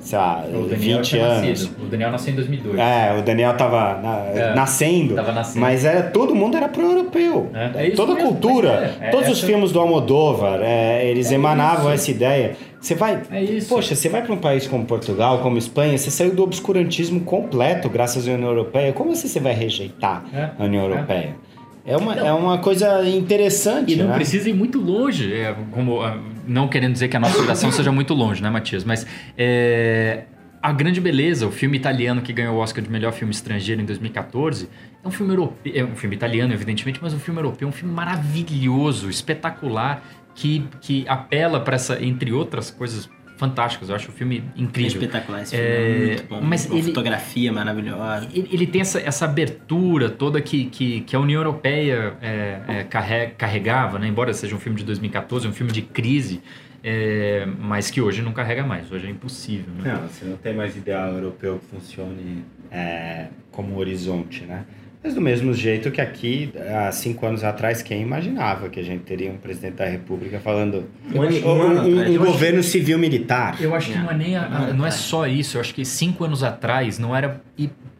sei lá, o 20 anos. Nascido. O Daniel nasceu em 2002. É, o Daniel estava na, é, nascendo, nascendo, mas era, todo mundo era pro-europeu. É, é Toda a cultura, é, todos os filmes do Almodóvar, eles emanavam isso. essa ideia. Você vai, poxa, você vai para um país como Portugal, como Espanha, você saiu do obscurantismo completo graças à União Europeia. Como assim você vai rejeitar a União Europeia? É uma, é uma coisa interessante. E não né? precisa ir muito longe, é, como, ah, não querendo dizer que a nossa geração seja muito longe, né, Matias? Mas é, a grande beleza, o filme italiano que ganhou o Oscar de melhor filme estrangeiro em 2014, é um filme europeu, é um filme italiano, evidentemente, mas um filme europeu, um filme maravilhoso, espetacular, que, que apela para essa, entre outras coisas fantásticos. Eu acho o filme incrível. É espetacular esse filme, é, é muito bom. Mas ele, fotografia maravilhosa. Ele, ele, tem essa, essa abertura toda que, que, que a União Europeia é, é, carrega, carregava, né? embora seja um filme de 2014, um filme de crise, é, mas que hoje não carrega mais. Hoje é impossível. Né? Não, você não tem mais ideal europeu que funcione é, como horizonte, né? Mas do mesmo jeito que aqui, há cinco anos atrás, quem imaginava que a gente teria um presidente da República falando um, um, um governo acho, civil militar? Eu acho que não é nem a, a, não é só isso. Eu acho que cinco anos atrás não era,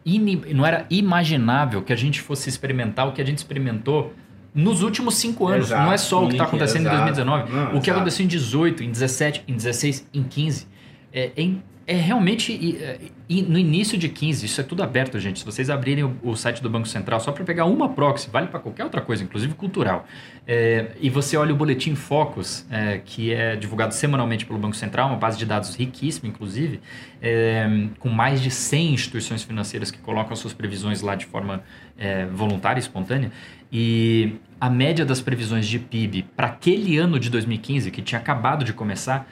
in, não era imaginável que a gente fosse experimentar o que a gente experimentou nos últimos cinco anos. Exato, não é só o que está acontecendo exato. em 2019. Não, o que exato. aconteceu em 18, em 17, em 16, em 15. É, é é realmente e no início de 15, isso é tudo aberto, gente. Se vocês abrirem o, o site do Banco Central só para pegar uma proxy, vale para qualquer outra coisa, inclusive cultural. É, e você olha o boletim Focus, é, que é divulgado semanalmente pelo Banco Central, uma base de dados riquíssima, inclusive, é, com mais de 100 instituições financeiras que colocam suas previsões lá de forma é, voluntária espontânea. E a média das previsões de PIB para aquele ano de 2015, que tinha acabado de começar,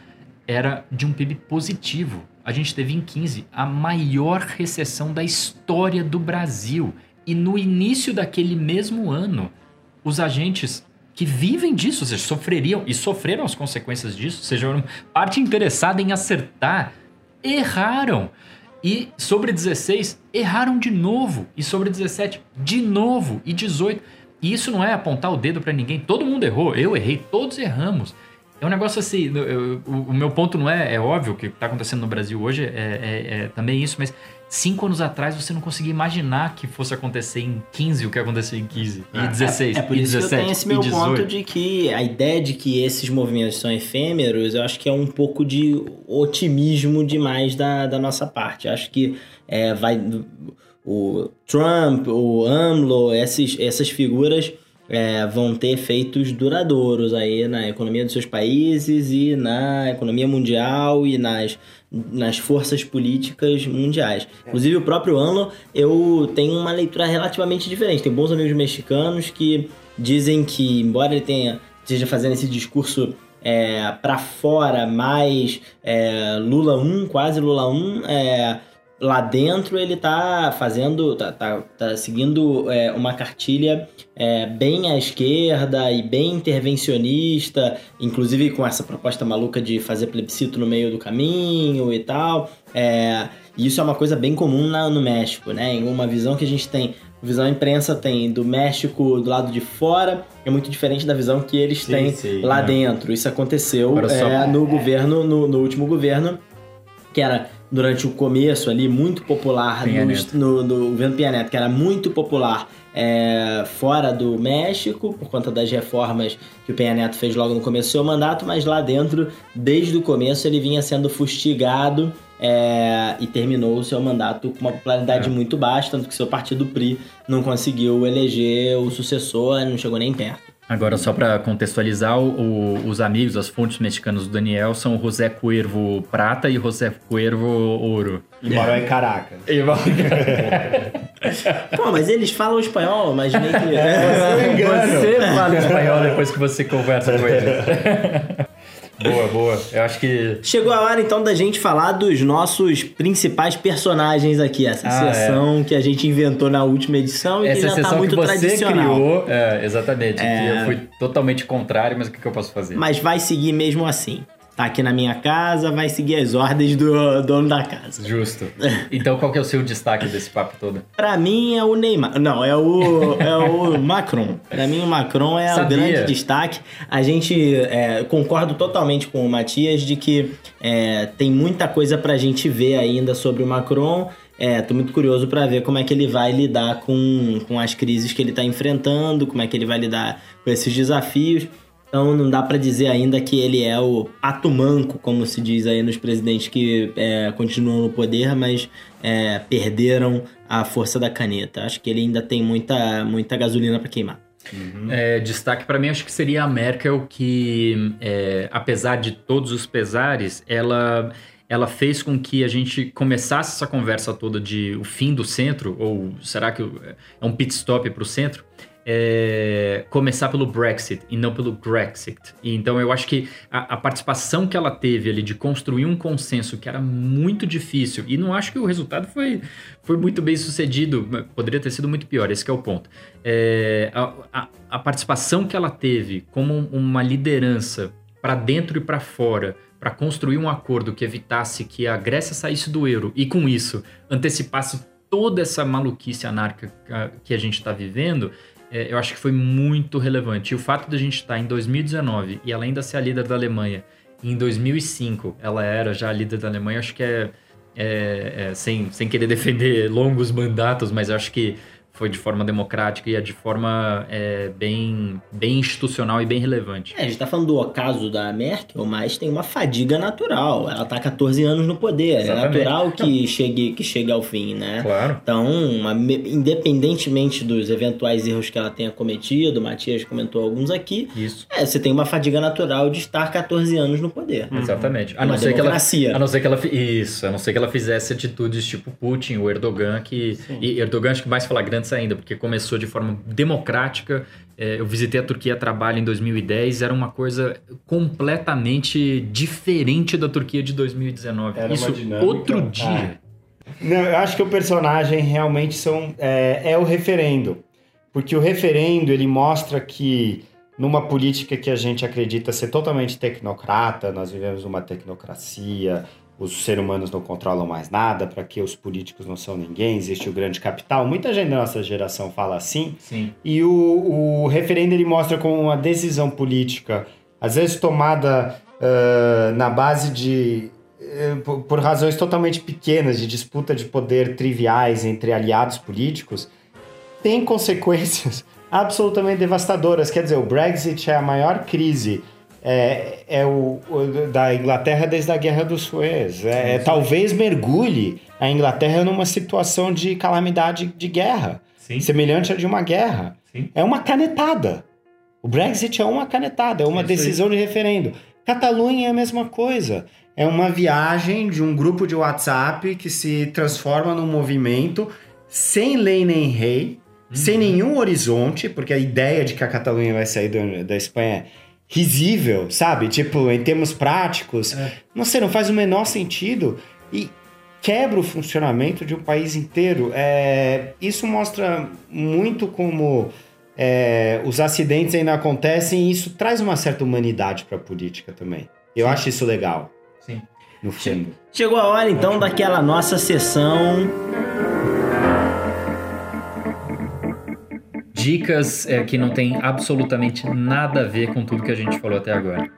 era de um PIB positivo a gente teve em 15 a maior recessão da história do Brasil. E no início daquele mesmo ano, os agentes que vivem disso, ou seja, sofreriam e sofreram as consequências disso, ou seja, parte interessada em acertar, erraram. E sobre 16, erraram de novo. E sobre 17, de novo. E 18. E isso não é apontar o dedo para ninguém. Todo mundo errou. Eu errei. Todos erramos. É um negócio assim, eu, o, o, meu ponto não é, é óbvio que o que está acontecendo no Brasil hoje é, é, é, também isso, mas cinco anos atrás você não conseguia imaginar que fosse acontecer em 15 o que aconteceu em 15 e 16 é, é por isso 17, que eu tenho esse meu ponto de que a ideia de que esses movimentos são efêmeros, eu acho que é um pouco de otimismo demais da, da nossa parte. Eu acho que é, vai o Trump, o AMLO, esses, essas figuras é, vão ter efeitos duradouros aí na economia dos seus países e na economia mundial e nas, nas forças políticas mundiais. Inclusive, o próprio AMLO, eu tenho uma leitura relativamente diferente. Tem bons amigos mexicanos que dizem que, embora ele tenha esteja fazendo esse discurso é, para fora, mais é, Lula 1, quase Lula 1, é, lá dentro ele tá fazendo, tá, tá, tá seguindo é, uma cartilha é, bem à esquerda e bem intervencionista, inclusive com essa proposta maluca de fazer plebiscito no meio do caminho e tal. É, isso é uma coisa bem comum na, no México, né? Em uma visão que a gente tem, visão a imprensa tem do México do lado de fora, é muito diferente da visão que eles sim, têm sim, lá dentro. Isso aconteceu só... É, no governo, no, no último governo, que era durante o começo ali, muito popular no, no, no, governo Pia Neto, que era muito popular é, fora do México, por conta das reformas que o Penha Neto fez logo no começo do seu mandato, mas lá dentro, desde o começo, ele vinha sendo fustigado é, e terminou o seu mandato com uma popularidade é. muito baixa, tanto que seu partido PRI não conseguiu eleger o sucessor, não chegou nem perto. Agora, só para contextualizar, o, os amigos, as fontes mexicanas do Daniel são José Cuervo Prata e José Cuervo Ouro. E moram em Caracas. E Pô, mas eles falam espanhol, imaginei que... É, você fala espanhol depois que você conversa com eles. Boa, boa. Eu acho que. Chegou a hora então da gente falar dos nossos principais personagens aqui. Essa ah, sessão é. que a gente inventou na última edição e Essa que já tá muito que você tradicional. criou. É, exatamente. É... eu fui totalmente contrário, mas o que eu posso fazer? Mas vai seguir mesmo assim tá aqui na minha casa, vai seguir as ordens do dono da casa. Justo. Então qual que é o seu destaque desse papo todo? Pra mim é o Neymar. Não, é o, é o Macron. Pra mim o Macron é Sabia. o grande destaque. A gente é, concordo totalmente com o Matias de que é, tem muita coisa pra gente ver ainda sobre o Macron. É, tô muito curioso para ver como é que ele vai lidar com, com as crises que ele tá enfrentando, como é que ele vai lidar com esses desafios. Então não dá para dizer ainda que ele é o pato manco, como se diz aí nos presidentes que é, continuam no poder, mas é, perderam a força da caneta. Acho que ele ainda tem muita, muita gasolina para queimar. Uhum. É, destaque para mim acho que seria a Merkel que, é, apesar de todos os pesares, ela ela fez com que a gente começasse essa conversa toda de o fim do centro, ou será que é um pit stop para o centro? É, começar pelo Brexit e não pelo Grexit. E então eu acho que a, a, participação que ela teve ali de construir um consenso que era muito difícil, e não acho que o resultado foi, foi muito bem sucedido, poderia ter sido muito pior, esse é o ponto. É, a, a, a participação que ela teve como uma liderança para dentro e para fora, para construir um acordo que evitasse que a Grécia saísse do euro e com isso antecipasse toda essa maluquice anárquica que a gente está vivendo, eu acho que foi muito relevante. E o fato de a gente estar em 2019 e ela ainda ser a líder da Alemanha, em 2005 ela era já a líder da Alemanha, acho que é, é, é sem, sem querer defender longos mandatos, mas acho que foi de forma democrática e é de forma é, bem, bem institucional e bem relevante. É, a gente tá falando do ocaso da Merkel, mas tem uma fadiga natural. Ela tá 14 anos no poder. É Exatamente. É natural que chegue, que chegue ao fim, né? Claro. Então, uma, independentemente dos eventuais erros que ela tenha cometido, o Matias comentou alguns aqui. Isso. É, você tem uma fadiga natural de estar 14 anos no poder. Uhum. Exatamente. A não, ser que ela, a não ser que ela Isso, a não ser que ela fizesse atitudes tipo Putin, o Erdogan, que. Sim. E Erdogan acho que mais fala ainda, porque começou de forma democrática. É, eu visitei a Turquia a trabalho em 2010, era uma coisa completamente diferente da Turquia de 2019. Era Isso outro ah. dia. Não, eu acho que o personagem realmente são, é, é o referendo. Porque o referendo ele mostra que numa política que a gente acredita ser totalmente tecnocrata, nós vivemos uma tecnocracia, os seres humanos não controlam mais nada, para que os políticos não são ninguém, existe o grande capital. Muita gente da nossa geração fala assim. Sim. E o, o referendo ele mostra como uma decisão política às vezes tomada uh, na base de. Uh, por, por razões totalmente pequenas, de disputa de poder triviais entre aliados políticos, tem consequências absolutamente devastadoras. Quer dizer, o Brexit é a maior crise é, é o, o, da Inglaterra desde a Guerra dos Suez. É, é, talvez mergulhe a Inglaterra numa situação de calamidade de guerra, Sim. semelhante a de uma guerra. É uma canetada. O Brexit é uma canetada, é uma decisão de referendo. Catalunha é a mesma coisa. É uma viagem de um grupo de WhatsApp que se transforma num movimento sem lei nem rei, uhum. sem nenhum horizonte, porque a ideia de que a Catalunha vai sair do, da Espanha risível, sabe? Tipo, em termos práticos. É. Não sei, não faz o menor sentido. E quebra o funcionamento de um país inteiro. É, isso mostra muito como é, os acidentes ainda acontecem e isso traz uma certa humanidade para a política também. Eu Sim. acho isso legal. Sim. No fundo. Chegou a hora então daquela nossa sessão dicas é, que não tem absolutamente nada a ver com tudo que a gente falou até agora.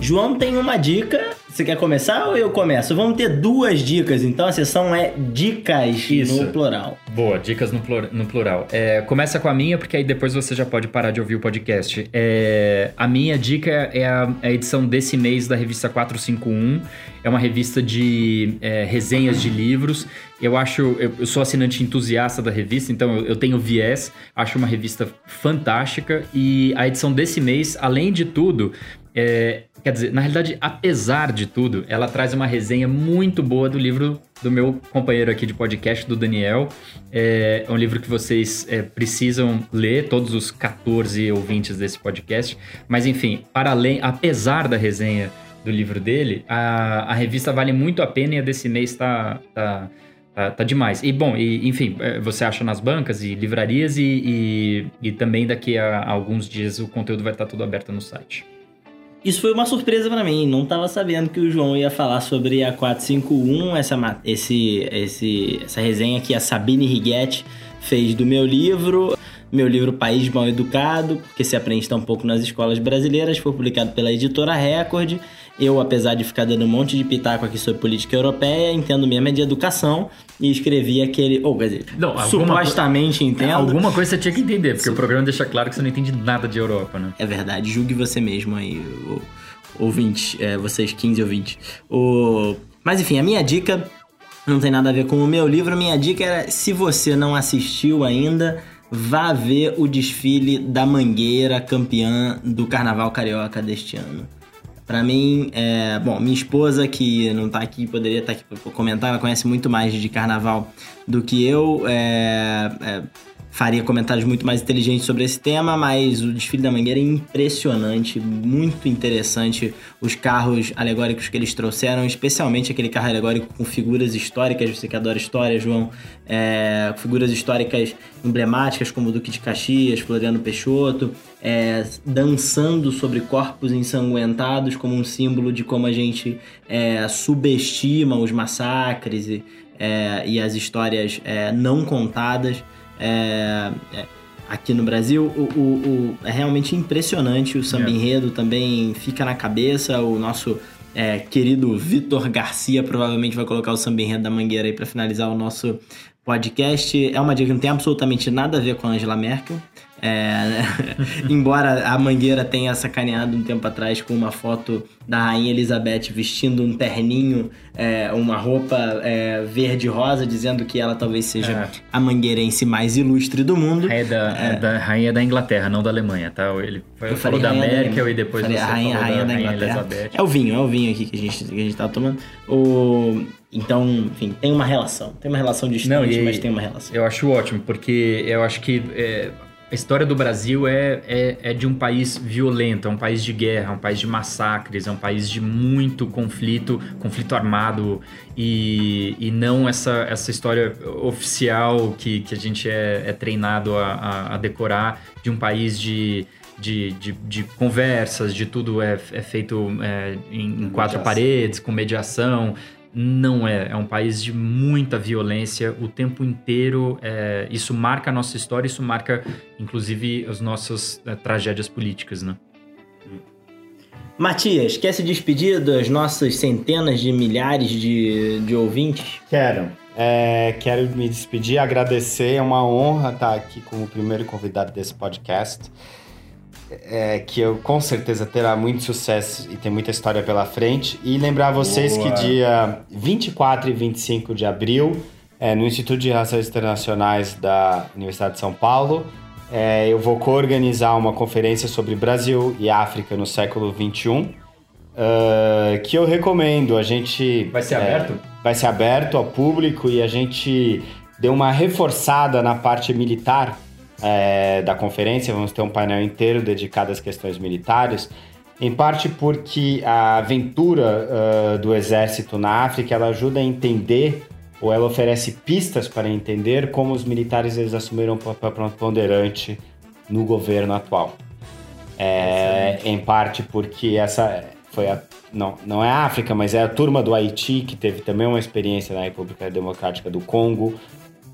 João tem uma dica você quer começar ou eu começo? Vamos ter duas dicas, então a sessão é dicas Isso. no plural. Boa, dicas no, plur, no plural. É, começa com a minha, porque aí depois você já pode parar de ouvir o podcast. É, a minha dica é a, a, edição desse mês da revista 451. É uma revista de é, resenhas de livros. Eu acho, eu, eu, sou assinante entusiasta da revista, então eu, eu tenho viés. Acho uma revista fantástica. E a edição desse mês, além de tudo, é, quer dizer, na realidade, apesar de tudo, ela traz uma resenha muito boa do livro do meu companheiro aqui de podcast, do Daniel. É, é um livro que vocês é, precisam ler, todos os 14 ouvintes desse podcast. Mas enfim, para além, apesar da resenha do livro dele, a, a revista vale muito a pena e a desse mês está. Tá, tá, tá, demais. E bom, e, enfim, é, você acha nas bancas e livrarias e, e, e também daqui a alguns dias o conteúdo vai estar tudo aberto no site. Isso foi uma surpresa para mim, não estava sabendo que o João ia falar sobre a 451, essa, esse, esse, essa resenha que a Sabine Righetti fez do meu livro. Meu livro País Mal Educado, porque se aprende tão pouco nas escolas brasileiras, foi publicado pela editora Record. Eu, apesar de ficar dando um monte de pitaco aqui sobre política europeia, entendo mesmo é de educação e escrevi aquele. Ou, oh, quer dizer, não, supostamente entendo. Alguma coisa você tinha que entender, porque Su... o programa deixa claro que você não entende nada de Europa, né? É verdade, julgue você mesmo aí, ouvinte, é, vocês 15 ouvintes. O... Mas enfim, a minha dica não tem nada a ver com o meu livro. A minha dica era: se você não assistiu ainda, vá ver o desfile da Mangueira, campeã do Carnaval Carioca deste ano. Para mim, é, bom, minha esposa que não tá aqui, poderia estar tá aqui para comentar, ela conhece muito mais de carnaval do que eu. É, é, faria comentários muito mais inteligentes sobre esse tema, mas o desfile da Mangueira é impressionante, muito interessante. Os carros alegóricos que eles trouxeram, especialmente aquele carro alegórico com figuras históricas, você que adora história, João, é, figuras históricas emblemáticas como o Duque de Caxias, Floriano Peixoto, é, dançando sobre corpos ensanguentados como um símbolo de como a gente é, subestima os massacres e, é, e as histórias é, não contadas. É, é, aqui no Brasil, o, o, o, é realmente impressionante. O samba enredo também fica na cabeça. O nosso é, querido Vitor Garcia provavelmente vai colocar o samba enredo da Mangueira aí para finalizar o nosso podcast. É uma dica que não tem absolutamente nada a ver com a Angela Merkel. É, embora a Mangueira tenha sacaneado um tempo atrás com uma foto da Rainha Elizabeth vestindo um terninho, é, uma roupa é, verde-rosa, dizendo que ela talvez seja é. a mangueirense mais ilustre do mundo. Rainha da, é. da, rainha da Inglaterra, não da Alemanha, tá? Ele foi, falou da Merkel da, e depois falei, você rainha, falou rainha da, da Rainha Elizabeth. É o vinho, é o vinho aqui que a gente, que a gente tava tomando. O... Então, enfim, tem uma relação. Tem uma relação distante, não, e, mas tem uma relação. Eu acho ótimo, porque eu acho que é, a história do Brasil é, é, é, de um país violento, é um país de guerra, é um país de massacres, é um país de muito conflito, conflito armado e, e não essa, essa história oficial que, que a gente é, é treinado a, a, a, decorar de um país de, de, de, de conversas, de tudo é, é feito é, em, em quatro paredes, com mediação. Não é. É um país de muita violência o tempo inteiro. É, isso marca a nossa história, isso marca, inclusive, as nossas é, tragédias políticas, né? Matias, quer se despedir das nossas centenas de milhares de, de ouvintes? Quero. É, quero me despedir, agradecer. É uma honra estar aqui como primeiro convidado desse podcast é, que eu com certeza terá muito sucesso e tem muita história pela frente. E lembrar vocês Boa. que dia 24 e 25 de abril, é, no Instituto de Relações Internacionais da Universidade de São Paulo, é, eu vou co-organizar uma conferência sobre Brasil e África no século XXI, uh, que eu recomendo. A gente. Vai ser é, aberto? Vai ser aberto ao público e a gente deu uma reforçada na parte militar é, da conferência, vamos ter um painel inteiro dedicado às questões militares, em parte porque a aventura uh, do exército na África ela ajuda a entender ou ela oferece pistas para entender como os militares eles assumiram um papel preponderante no governo atual. É, em parte porque essa foi a não, não é a África, mas é a turma do Haiti que teve também uma experiência na República Democrática do Congo,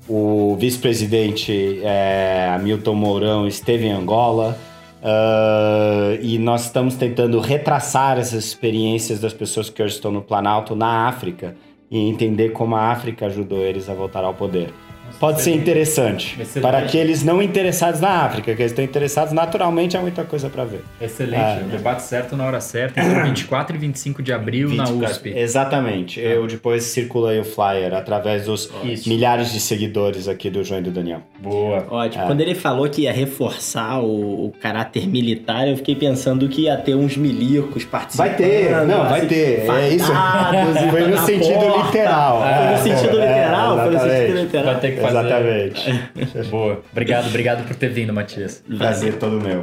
o vice-presidente é, Hamilton Mourão esteve em Angola. Uh, e nós estamos tentando retraçar essas experiências das pessoas que hoje estão no Planalto na África e entender como a África ajudou eles a voltar ao poder pode ser interessante. Excelente. Para aqueles não interessados na África, que estão interessados, naturalmente há muita coisa para ver. Excelente. É. O debate certo na hora certa, entre 24 e 25 de abril 24, na USP. Exatamente. Ah. Eu depois circulei o flyer através dos Isso. milhares de seguidores aqui do João e do Daniel. Boa. Ótimo. É. Quando ele falou que ia reforçar o, o, caráter militar, eu fiquei pensando que ia ter uns milicos participando. Vai ter, não, vai assim, ter. É isso. Foi no sentido porta. literal. Foi no sentido é, literal? Foi no sentido literal. Vai ter fazer. Exatamente. Boa. Obrigado, obrigado por ter vindo, Matias. Prazer todo meu.